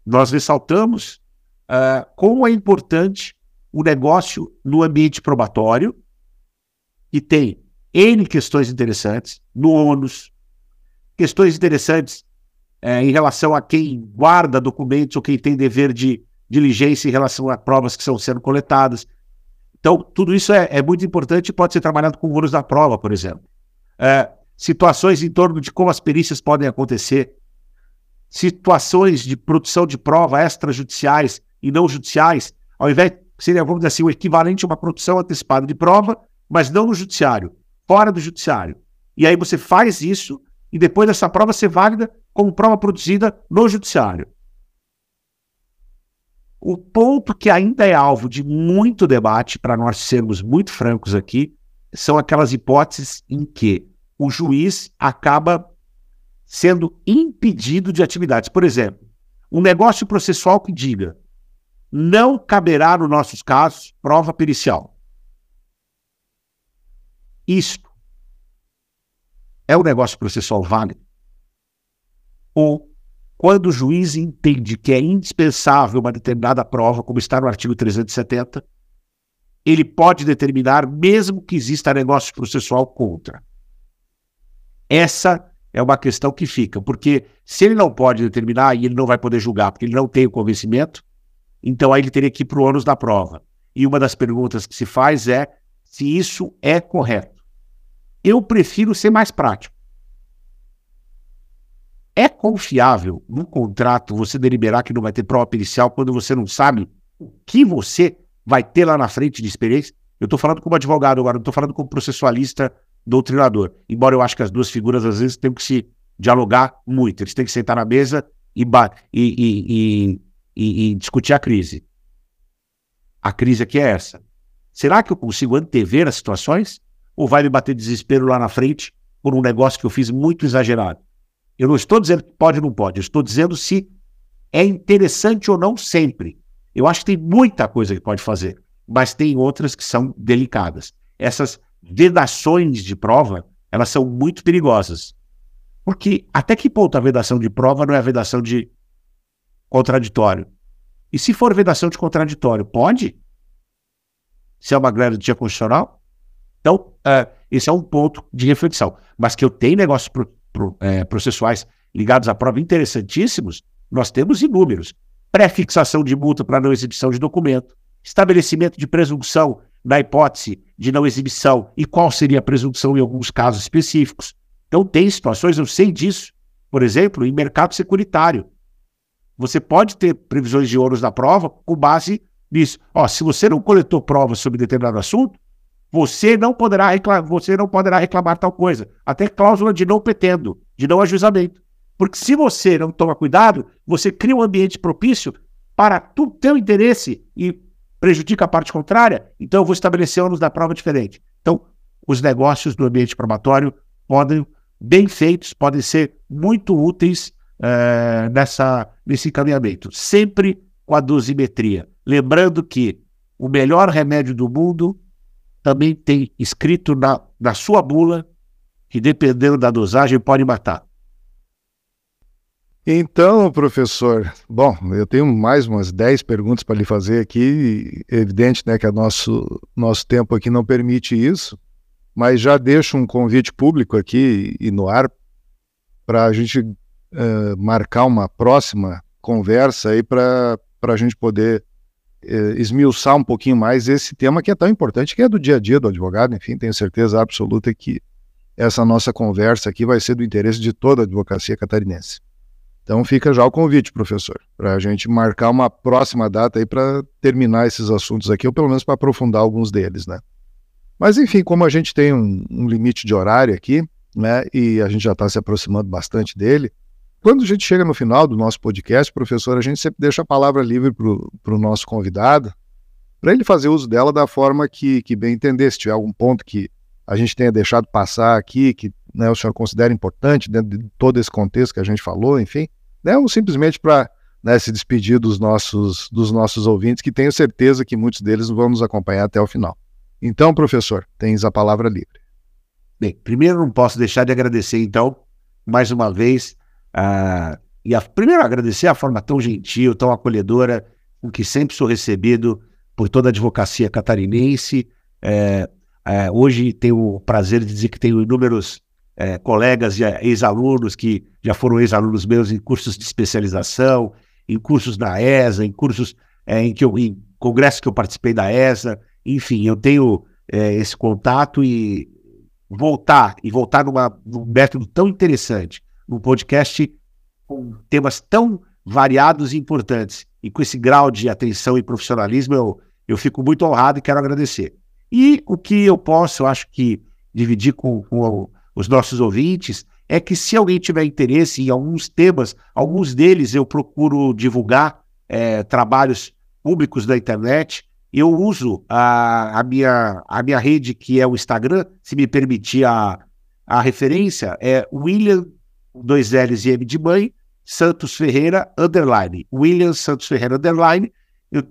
nós ressaltamos é, como é importante o negócio no ambiente probatório, e tem N questões interessantes, no ônus, questões interessantes é, em relação a quem guarda documentos ou quem tem dever de diligência em relação a provas que estão sendo coletadas. Então, tudo isso é, é muito importante e pode ser trabalhado com o da prova, por exemplo. É, situações em torno de como as perícias podem acontecer, situações de produção de prova extrajudiciais e não judiciais, ao invés seria, vamos dizer assim, o equivalente a uma produção antecipada de prova, mas não no judiciário, fora do judiciário. E aí você faz isso e depois dessa prova ser válida como prova produzida no judiciário. O ponto que ainda é alvo de muito debate, para nós sermos muito francos aqui, são aquelas hipóteses em que o juiz acaba sendo impedido de atividades. Por exemplo, um negócio processual que diga não caberá, nos nossos casos, prova pericial. Isto é um negócio processual válido? Ou quando o juiz entende que é indispensável uma determinada prova, como está no artigo 370, ele pode determinar, mesmo que exista negócio processual contra. Essa é uma questão que fica, porque se ele não pode determinar e ele não vai poder julgar, porque ele não tem o convencimento, então aí ele teria que ir para o ônus da prova. E uma das perguntas que se faz é se isso é correto. Eu prefiro ser mais prático. É confiável no contrato você deliberar que não vai ter prova pericial quando você não sabe o que você vai ter lá na frente de experiência? Eu estou falando como advogado agora, não estou falando como processualista doutrinador. Embora eu acho que as duas figuras às vezes têm que se dialogar muito. Eles têm que sentar na mesa e, e, e, e discutir a crise. A crise aqui é essa. Será que eu consigo antever as situações? Ou vai me bater desespero lá na frente por um negócio que eu fiz muito exagerado? Eu não estou dizendo que pode ou não pode, eu estou dizendo se é interessante ou não sempre. Eu acho que tem muita coisa que pode fazer, mas tem outras que são delicadas. Essas vedações de prova, elas são muito perigosas. Porque até que ponto a vedação de prova não é a vedação de contraditório? E se for vedação de contraditório, pode? Se é uma garantia constitucional? Então, uh, esse é um ponto de reflexão. Mas que eu tenho negócios pro, é, processuais ligados à prova interessantíssimos, nós temos inúmeros. Pré-fixação de multa para não exibição de documento, estabelecimento de presunção na hipótese de não exibição e qual seria a presunção em alguns casos específicos. Então, tem situações, eu sei disso, por exemplo, em mercado securitário. Você pode ter previsões de ônus da prova com base nisso. Ó, se você não coletou provas sobre determinado assunto, você não poderá reclamar, você não poderá reclamar tal coisa. Até cláusula de não petendo, de não ajuizamento. Porque se você não toma cuidado, você cria um ambiente propício para o teu interesse e prejudica a parte contrária, então eu vou estabelecer ônus da prova diferente. Então, os negócios do ambiente probatório podem, bem feitos, podem ser muito úteis é, nessa, nesse encaminhamento, sempre com a dosimetria. Lembrando que o melhor remédio do mundo também tem escrito na, na sua bula que, dependendo da dosagem, pode matar. Então, professor, bom, eu tenho mais umas 10 perguntas para lhe fazer aqui. É evidente né, que o nosso, nosso tempo aqui não permite isso, mas já deixo um convite público aqui e no ar para a gente uh, marcar uma próxima conversa aí para a gente poder esmiuçar um pouquinho mais esse tema que é tão importante, que é do dia a dia do advogado. Enfim, tenho certeza absoluta que essa nossa conversa aqui vai ser do interesse de toda a advocacia catarinense. Então fica já o convite, professor, para a gente marcar uma próxima data aí para terminar esses assuntos aqui, ou pelo menos para aprofundar alguns deles, né? Mas enfim, como a gente tem um, um limite de horário aqui, né, e a gente já está se aproximando bastante dele, quando a gente chega no final do nosso podcast, professor, a gente sempre deixa a palavra livre para o nosso convidado, para ele fazer uso dela da forma que, que bem entender. Se tiver algum ponto que a gente tenha deixado passar aqui, que né, o senhor considera importante dentro de todo esse contexto que a gente falou, enfim, né, ou simplesmente para né, se despedir dos nossos, dos nossos ouvintes, que tenho certeza que muitos deles vão nos acompanhar até o final. Então, professor, tens a palavra livre. Bem, primeiro não posso deixar de agradecer, então, mais uma vez, uh, e a, primeiro agradecer a forma tão gentil, tão acolhedora, com que sempre sou recebido por toda a advocacia catarinense. É, é, hoje tenho o prazer de dizer que tenho inúmeros é, colegas e ex-alunos que já foram ex-alunos meus em cursos de especialização, em cursos da ESA, em cursos é, em que eu, em congressos que eu participei da ESA, enfim, eu tenho é, esse contato e voltar e voltar numa, num método tão interessante, num podcast com temas tão variados e importantes e com esse grau de atenção e profissionalismo, eu, eu fico muito honrado e quero agradecer. E o que eu posso, eu acho que dividir com, com os nossos ouvintes, é que se alguém tiver interesse em alguns temas, alguns deles eu procuro divulgar é, trabalhos públicos da internet. Eu uso a, a, minha, a minha rede, que é o Instagram, se me permitir a, a referência, é William, dois L's e M de mãe, Santos Ferreira, underline. William Santos Ferreira, underline. Eu,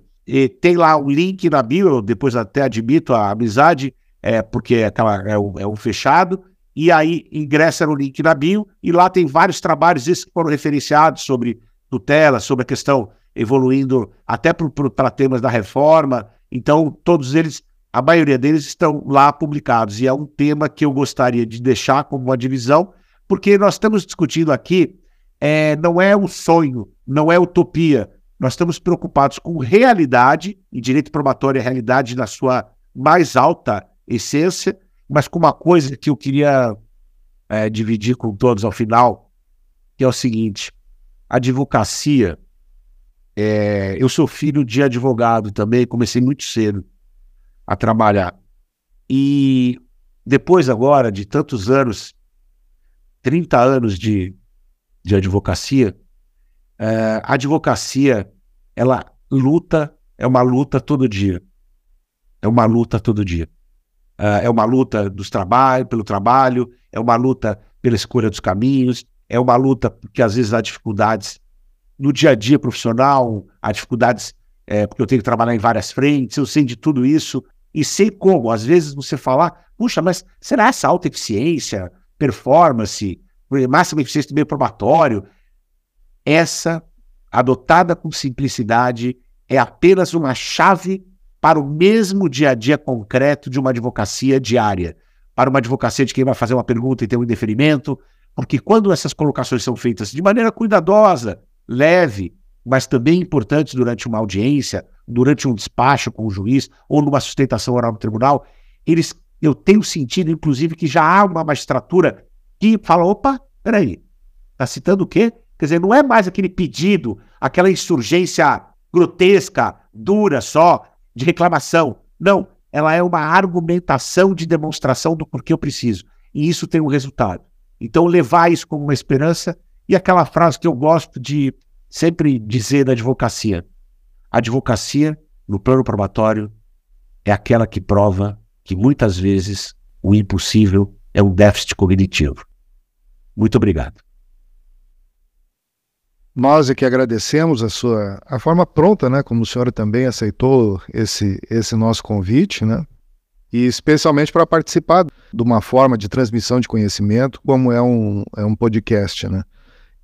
tem lá um link na bio, eu depois até admito a amizade, é, porque é, aquela, é, um, é um fechado e aí ingressa no link na bio, e lá tem vários trabalhos esses que foram referenciados sobre tutela, sobre a questão evoluindo até para temas da reforma. Então, todos eles, a maioria deles estão lá publicados, e é um tema que eu gostaria de deixar como uma divisão, porque nós estamos discutindo aqui, é, não é um sonho, não é utopia, nós estamos preocupados com realidade, e direito probatório é realidade na sua mais alta essência, mas com uma coisa que eu queria é, dividir com todos ao final, que é o seguinte: a advocacia. É, eu sou filho de advogado também, comecei muito cedo a trabalhar. E depois, agora, de tantos anos, 30 anos de, de advocacia, é, a advocacia, ela luta, é uma luta todo dia. É uma luta todo dia. Uh, é uma luta dos trabalho, pelo trabalho, é uma luta pela escolha dos caminhos, é uma luta porque às vezes há dificuldades no dia a dia profissional, há dificuldades é, porque eu tenho que trabalhar em várias frentes, eu sei de tudo isso e sei como. Às vezes você falar, puxa, mas será essa alta eficiência, performance, máxima eficiência do meio probatório? Essa, adotada com simplicidade, é apenas uma chave para o mesmo dia a dia concreto de uma advocacia diária, para uma advocacia de quem vai fazer uma pergunta e ter um indeferimento, porque quando essas colocações são feitas de maneira cuidadosa, leve, mas também importantes durante uma audiência, durante um despacho com o juiz ou numa sustentação oral no tribunal, eles, eu tenho sentido, inclusive, que já há uma magistratura que fala: opa, peraí, está citando o quê? Quer dizer, não é mais aquele pedido, aquela insurgência grotesca, dura só, de reclamação. Não, ela é uma argumentação de demonstração do porquê eu preciso. E isso tem um resultado. Então, levar isso como uma esperança e aquela frase que eu gosto de sempre dizer da advocacia. A advocacia, no plano probatório, é aquela que prova que muitas vezes o impossível é um déficit cognitivo. Muito obrigado. Nós é que agradecemos a sua a forma pronta, né, como o senhor também aceitou esse esse nosso convite, né? E especialmente para participar de uma forma de transmissão de conhecimento, como é um, é um podcast, né?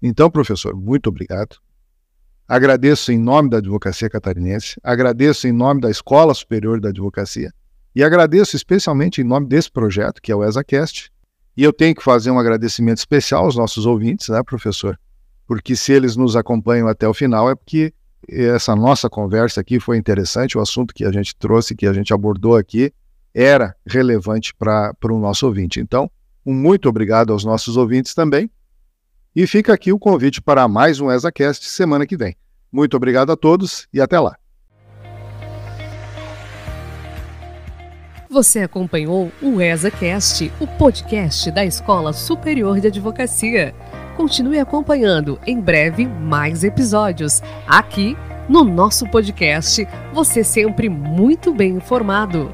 Então, professor, muito obrigado. Agradeço em nome da Advocacia Catarinense, agradeço em nome da Escola Superior da Advocacia e agradeço especialmente em nome desse projeto, que é o ESACast. E eu tenho que fazer um agradecimento especial aos nossos ouvintes, né, professor? porque se eles nos acompanham até o final é porque essa nossa conversa aqui foi interessante, o assunto que a gente trouxe, que a gente abordou aqui, era relevante para o nosso ouvinte. Então, um muito obrigado aos nossos ouvintes também. E fica aqui o convite para mais um ESACast semana que vem. Muito obrigado a todos e até lá. Você acompanhou o ESACast, o podcast da Escola Superior de Advocacia. Continue acompanhando em breve mais episódios aqui no nosso podcast. Você sempre muito bem informado.